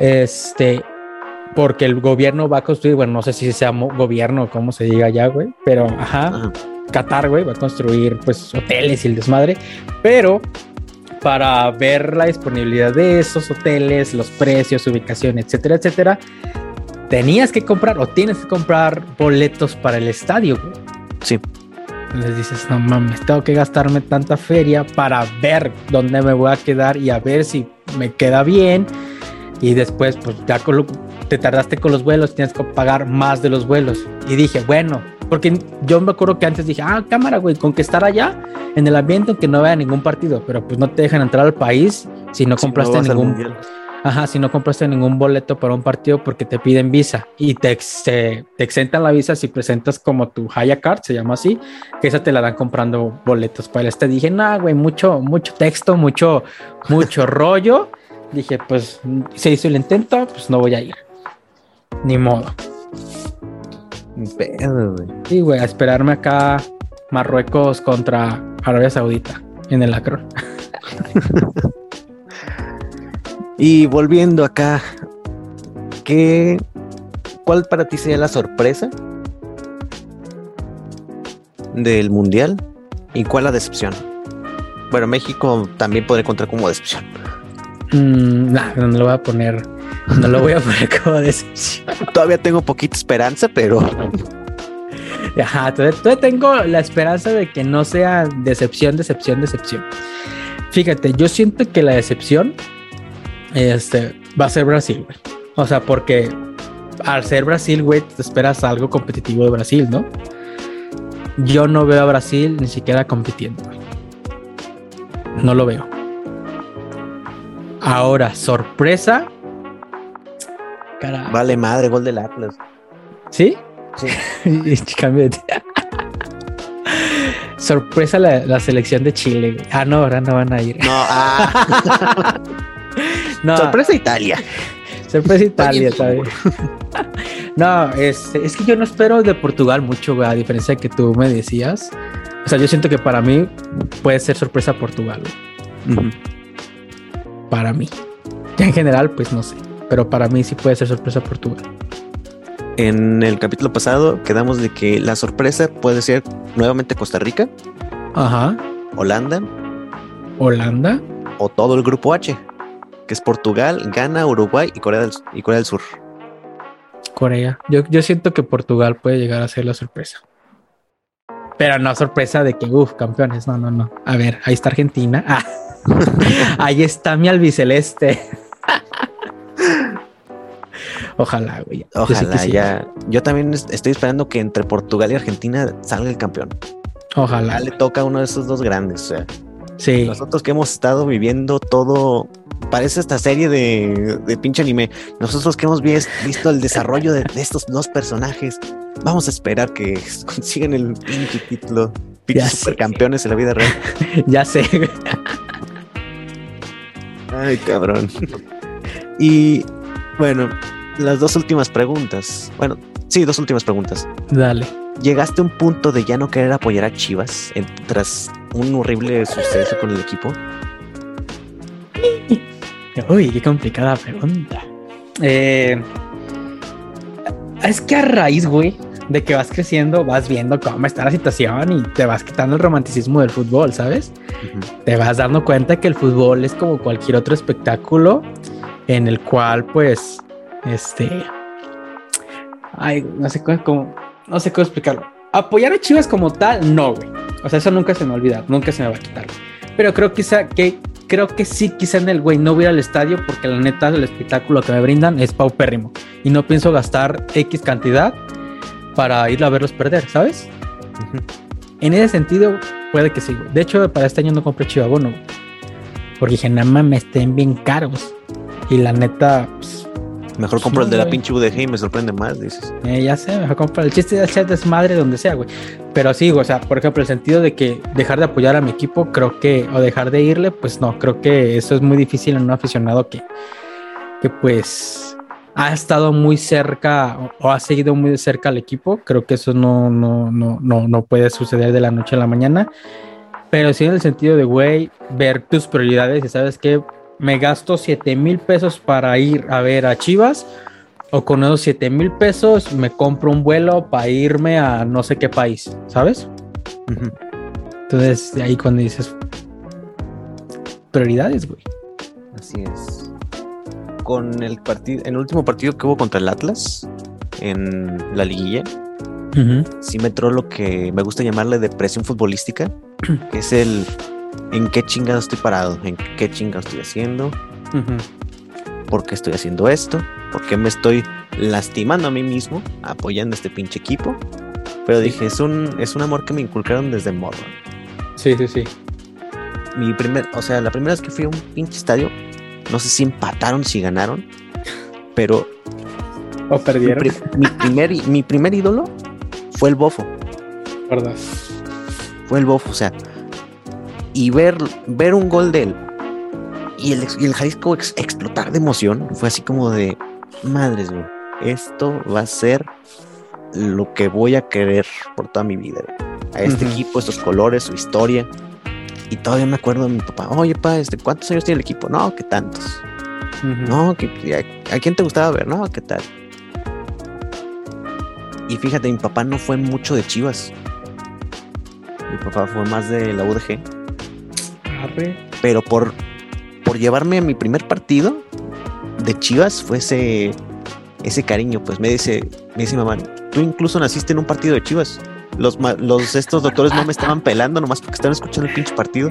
Este, porque el gobierno va a construir, bueno, no sé si sea gobierno o cómo se diga allá, güey, pero ajá, Qatar, güey, va a construir pues hoteles y el desmadre, pero para ver la disponibilidad de esos hoteles, los precios, ubicación, etcétera, etcétera, tenías que comprar o tienes que comprar boletos para el estadio. Sí. Entonces dices, no mames, tengo que gastarme tanta feria para ver dónde me voy a quedar y a ver si me queda bien. Y después, pues ya te tardaste con los vuelos, tienes que pagar más de los vuelos. Y dije, bueno, porque yo me acuerdo que antes dije, ah, cámara, güey, con que estar allá en el ambiente que no vea ningún partido, pero pues no te dejan entrar al país si no compraste ningún. Ajá, si no compraste ningún boleto para un partido porque te piden visa y te, te, exentan la visa si presentas como tu Haya Card, se llama así, que esa te la dan comprando boletos para el este. Dije, nah, güey, mucho, mucho texto, mucho, mucho rollo. Dije, pues se hizo el intento, pues no voy a ir. Ni modo. Pedo, güey. Sí, güey, a esperarme acá Marruecos contra Arabia Saudita en el Acron. y volviendo acá, ¿qué, ¿cuál para ti sería la sorpresa del Mundial y cuál la decepción? Bueno, México también podría contar como decepción. Mm, no lo voy a poner no lo voy a poner como decepción. Todavía tengo poquita esperanza, pero. Ajá, todavía, tengo la esperanza de que no sea decepción, decepción, decepción. Fíjate, yo siento que la decepción este, va a ser Brasil, güey. O sea, porque al ser Brasil, güey, te esperas algo competitivo de Brasil, ¿no? Yo no veo a Brasil ni siquiera compitiendo, güey. No lo veo. Ahora, sorpresa, Vale madre, gol del Atlas. ¿Sí? Sí. Sorpresa la, selección de Chile. Ah, no, ahora no van a ir. No, ah. Sorpresa Italia. Sorpresa Italia, ¿sabes? no, es, es, que yo no espero de Portugal mucho, a diferencia de que tú me decías. O sea, yo siento que para mí puede ser sorpresa Portugal. Para mí. Ya en general, pues no sé pero para mí sí puede ser sorpresa Portugal. En el capítulo pasado quedamos de que la sorpresa puede ser nuevamente Costa Rica. Ajá. Holanda. Holanda. O todo el grupo H, que es Portugal, Ghana, Uruguay y Corea del, y Corea del Sur. Corea. Yo, yo siento que Portugal puede llegar a ser la sorpresa. Pero no sorpresa de que, uff, campeones. No, no, no. A ver, ahí está Argentina. Ah. ahí está mi albiceleste. Ojalá, güey. Ojalá, ya. Yo también estoy esperando que entre Portugal y Argentina salga el campeón. Ojalá. le toca a uno de esos dos grandes. O sea, sí. Nosotros que hemos estado viviendo todo parece esta serie de, de pinche anime. Nosotros que hemos visto el desarrollo de, estos dos personajes, vamos a esperar que consigan el pinche título. Pinches supercampeones en la vida real. ya sé. Ay, cabrón. Y bueno, las dos últimas preguntas. Bueno, sí, dos últimas preguntas. Dale. ¿Llegaste a un punto de ya no querer apoyar a Chivas tras un horrible suceso con el equipo? Uy, qué complicada pregunta. Eh, es que a raíz, güey, de que vas creciendo, vas viendo cómo está la situación y te vas quitando el romanticismo del fútbol, ¿sabes? Te vas dando cuenta que el fútbol es como cualquier otro espectáculo en el cual, pues, este. Ay, no sé cómo, no sé cómo explicarlo. Apoyar a Chivas como tal, no, güey. O sea, eso nunca se me va a olvidar, nunca se me va a quitar. Pero creo quizá que creo que sí, quizá en el güey no voy al estadio porque la neta el espectáculo que me brindan es paupérrimo y no pienso gastar X cantidad para ir a verlos perder, ¿sabes? En ese sentido, puede que sí. De hecho, para este año no compré chivabono porque dije, nada más me estén bien caros. Y la neta, pues, Mejor compro el de la pinche UDG y me sorprende más, dices. Eh, ya sé, mejor compro el chiste de hacer desmadre donde sea, güey. Pero sí, o sea, por ejemplo, el sentido de que dejar de apoyar a mi equipo, creo que, o dejar de irle, pues no, creo que eso es muy difícil en un aficionado que, que pues ha estado muy cerca o, ha seguido muy de cerca al equipo. Creo que eso no, no, no, no, no puede suceder de la noche a la mañana. Pero sí en el sentido de, güey, ver tus prioridades y sabes que me gasto 7 mil pesos para ir a ver a Chivas o con esos 7 mil pesos me compro un vuelo para irme a no sé qué país, ¿sabes? Entonces, de ahí cuando dices prioridades, güey. Así es. Con el partido, en el último partido que hubo contra el Atlas en la liguilla, sí me entró lo que me gusta llamarle depresión futbolística, que es el en qué chingado estoy parado, en qué chingado estoy haciendo, por qué estoy haciendo esto, por qué me estoy lastimando a mí mismo apoyando a este pinche equipo. Pero dije, es un, es un amor que me inculcaron desde morro. Sí, sí, sí. Mi primer, o sea, la primera vez que fui a un pinche estadio, no sé si empataron, si ganaron, pero. O perdieron. Mi, primer, mi primer ídolo fue el bofo. ¿Verdad? Fue el bofo, o sea, y ver, ver un gol de él y el, y el Jalisco explotar de emoción fue así como de madres, güey. Esto va a ser lo que voy a querer por toda mi vida. A este equipo, estos colores, su historia. Y todavía me acuerdo de mi papá. Oye, pa, este, ¿cuántos años tiene el equipo? No, que tantos. No, que, a, a, quién te gustaba ver? No, ¿qué tal? Y fíjate, mi papá no fue mucho de Chivas. Mi papá fue más de la UDG. Pero por, por llevarme a mi primer partido de Chivas fue ese, ese cariño. Pues me dice, me dice mamá, tú incluso naciste en un partido de Chivas. Los, los estos doctores no me estaban pelando nomás porque estaban escuchando el pinche partido.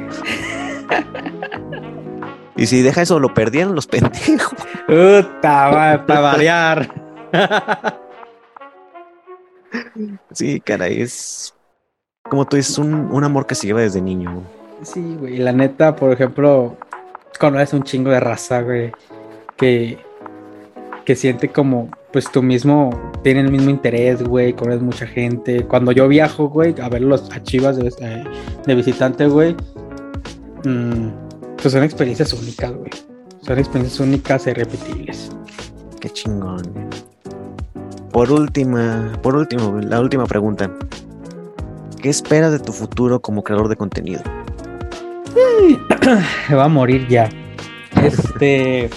Y si deja eso, lo perdieron los pendejos. Puta, para variar. sí, caray, es como tú dices, un, un amor que se lleva desde niño. Sí, güey, la neta, por ejemplo, conoces un chingo de raza, güey, que, que siente como, pues tú mismo tiene el mismo interés, güey, conoces mucha gente. Cuando yo viajo, güey, a ver los chivas de, eh, visitante, güey, mmm, pues son experiencias únicas, güey. Son experiencias únicas e irrepetibles. Qué chingón. Por última, por último, la última pregunta. ¿Qué esperas de tu futuro como creador de contenido? va a morir ya. Este.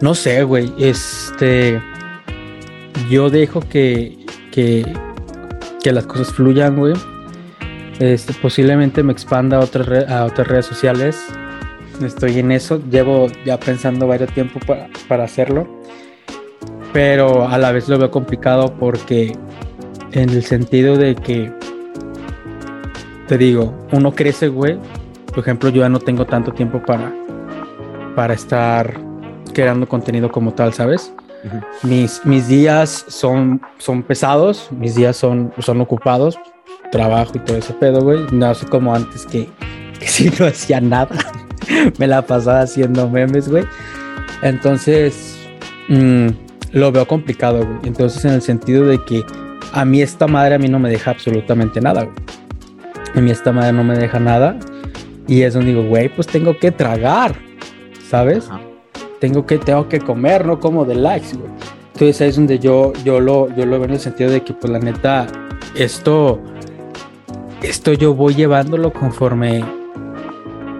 No sé, güey. Este. Yo dejo que. que. que las cosas fluyan, güey. Este, posiblemente me expanda a otras, a otras redes sociales. Estoy en eso. Llevo ya pensando varios tiempo para, para hacerlo. Pero a la vez lo veo complicado porque. En el sentido de que. Te digo, uno crece, güey por ejemplo, yo ya no tengo tanto tiempo para, para estar creando contenido como tal, ¿sabes? mis, mis días son, son pesados, mis días son, son ocupados, trabajo y todo ese pedo, güey. No sé como antes que, que si no hacía nada. me la pasaba haciendo memes, güey. Entonces, mm, lo veo complicado, güey. Entonces, en el sentido de que a mí esta madre a mí no me deja absolutamente nada, güey. A mí esta madre no me deja nada. Y es donde digo, güey, pues tengo que tragar, ¿sabes? Tengo que, tengo que comer, no como de likes, güey. Entonces ahí es donde yo, yo, lo, yo lo veo en el sentido de que, pues la neta, esto, esto yo voy llevándolo conforme,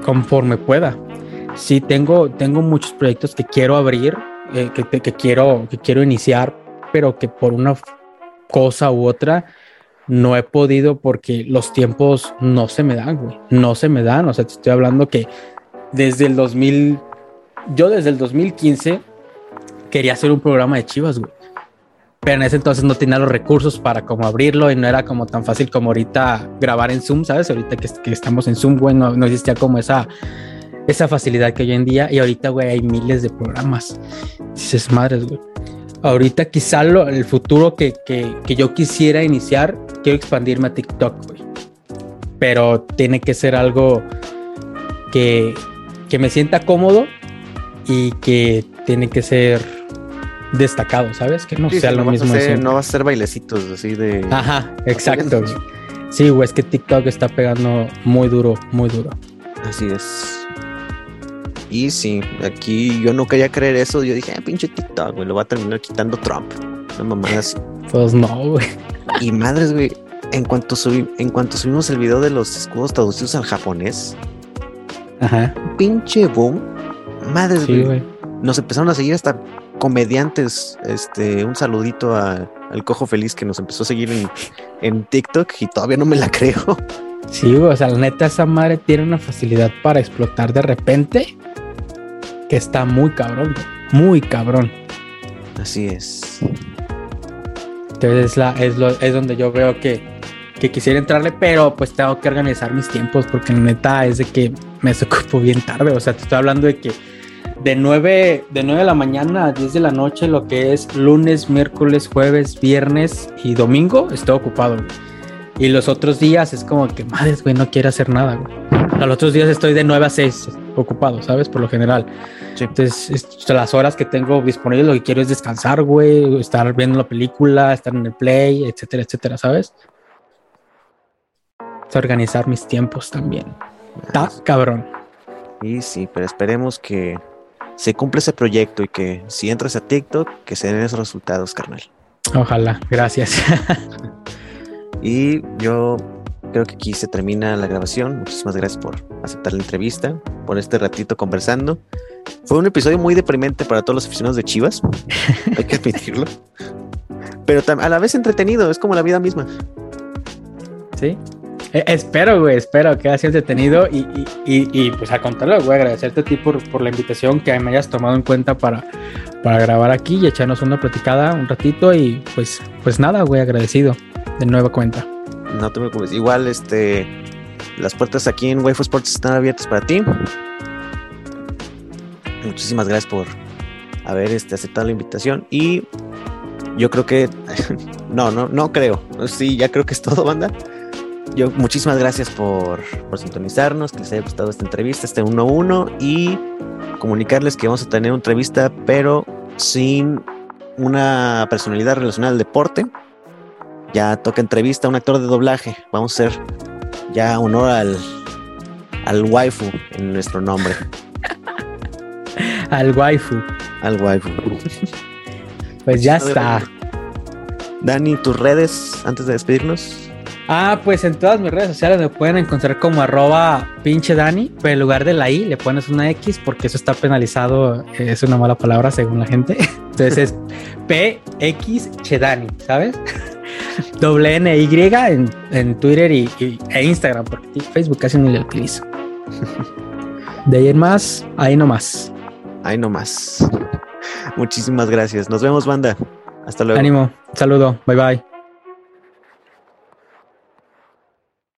conforme pueda. Sí, tengo, tengo muchos proyectos que quiero abrir, eh, que, que, quiero, que quiero iniciar, pero que por una cosa u otra no he podido porque los tiempos no se me dan, güey. No se me dan. O sea, te estoy hablando que desde el 2000, yo desde el 2015 quería hacer un programa de Chivas, güey. Pero en ese entonces no tenía los recursos para como abrirlo y no era como tan fácil como ahorita grabar en Zoom, ¿sabes? Ahorita que, estamos en Zoom, güey, no, no existía como esa, esa facilidad que hoy en día y ahorita, güey, hay miles de programas. Dices, madres, güey. Ahorita quizá lo, el futuro que, que, que, yo quisiera iniciar, quiero expandirme a TikTok, güey. Pero tiene que ser algo que, que me sienta cómodo y que tiene que ser destacado, ¿sabes? Que no sea lo mismo. no va a ser bailecitos así de... Ajá, exacto. Sí, güey, es que TikTok está pegando muy duro, muy duro. Así es. Y sí, aquí yo no quería creer eso. Yo dije, ah, pinche TikTok, güey, lo va a terminar quitando Trump. Una mamada así. Pues no, güey. Y madres, güey, en cuanto, subí, en cuanto subimos el video de los escudos traducidos al japonés, Ajá. pinche boom. Madres, güey. Nos empezaron a seguir hasta comediantes. Este, un saludito al cojo feliz que nos empezó a seguir en, en TikTok y todavía no me la creo. Sí, güey, o sea, la neta, esa madre tiene una facilidad para explotar de repente que está muy cabrón, muy cabrón. Así es. Entonces es, la, es, lo, es donde yo veo que, que quisiera entrarle, pero pues tengo que organizar mis tiempos porque la neta es de que me ocupo bien tarde. O sea, te estoy hablando de que de 9, de 9 de la mañana a 10 de la noche, lo que es lunes, miércoles, jueves, viernes y domingo, estoy ocupado. Y los otros días es como que, madres, güey, no quiero hacer nada, güey. Los otros días estoy de 9 a 6 ocupado, ¿sabes? Por lo general. Entonces, las horas que tengo disponibles, lo que quiero es descansar, güey, estar viendo la película, estar en el play, etcétera, etcétera, ¿sabes? Es organizar mis tiempos también. Está cabrón. Y sí, pero esperemos que se cumpla ese proyecto y que si entras a TikTok, que se den esos resultados, carnal. Ojalá, gracias. Y yo creo que aquí se termina la grabación. Muchísimas gracias por aceptar la entrevista, por este ratito conversando. Fue un episodio muy deprimente para todos los aficionados de Chivas, hay que admitirlo. Pero a la vez entretenido, es como la vida misma. Sí. E, espero, güey, espero que haya sido entretenido y, y, y, pues a contarlo, güey, agradecerte a ti por, por, la invitación que me hayas tomado en cuenta para, para grabar aquí y echarnos una platicada un ratito y pues, pues nada, güey, agradecido de nueva cuenta. No te preocupes. Igual, este, las puertas aquí en Waifu Sports están abiertas para ti. Muchísimas gracias por haber este, aceptado la invitación y yo creo que no, no, no creo. Sí, ya creo que es todo, banda. Yo muchísimas gracias por, por sintonizarnos, que les haya gustado esta entrevista, este 1-1 y comunicarles que vamos a tener una entrevista, pero sin una personalidad relacionada al deporte ya toca entrevista a un actor de doblaje. Vamos a hacer ya honor al, al waifu en nuestro nombre. al waifu. Al waifu. Pues ya está. Dani, tus redes antes de despedirnos. Ah, pues en todas mis redes sociales me pueden encontrar como arroba pinche Dani, pero en lugar de la I le pones una X porque eso está penalizado, es una mala palabra según la gente. Entonces es PX Chedani, ¿sabes? Doble N Y en, en Twitter y, e Instagram, porque Facebook casi no le utilizo. De ahí en más, ahí nomás. Ahí nomás. Muchísimas gracias. Nos vemos, banda. Hasta luego. Ánimo. Saludo. Bye bye.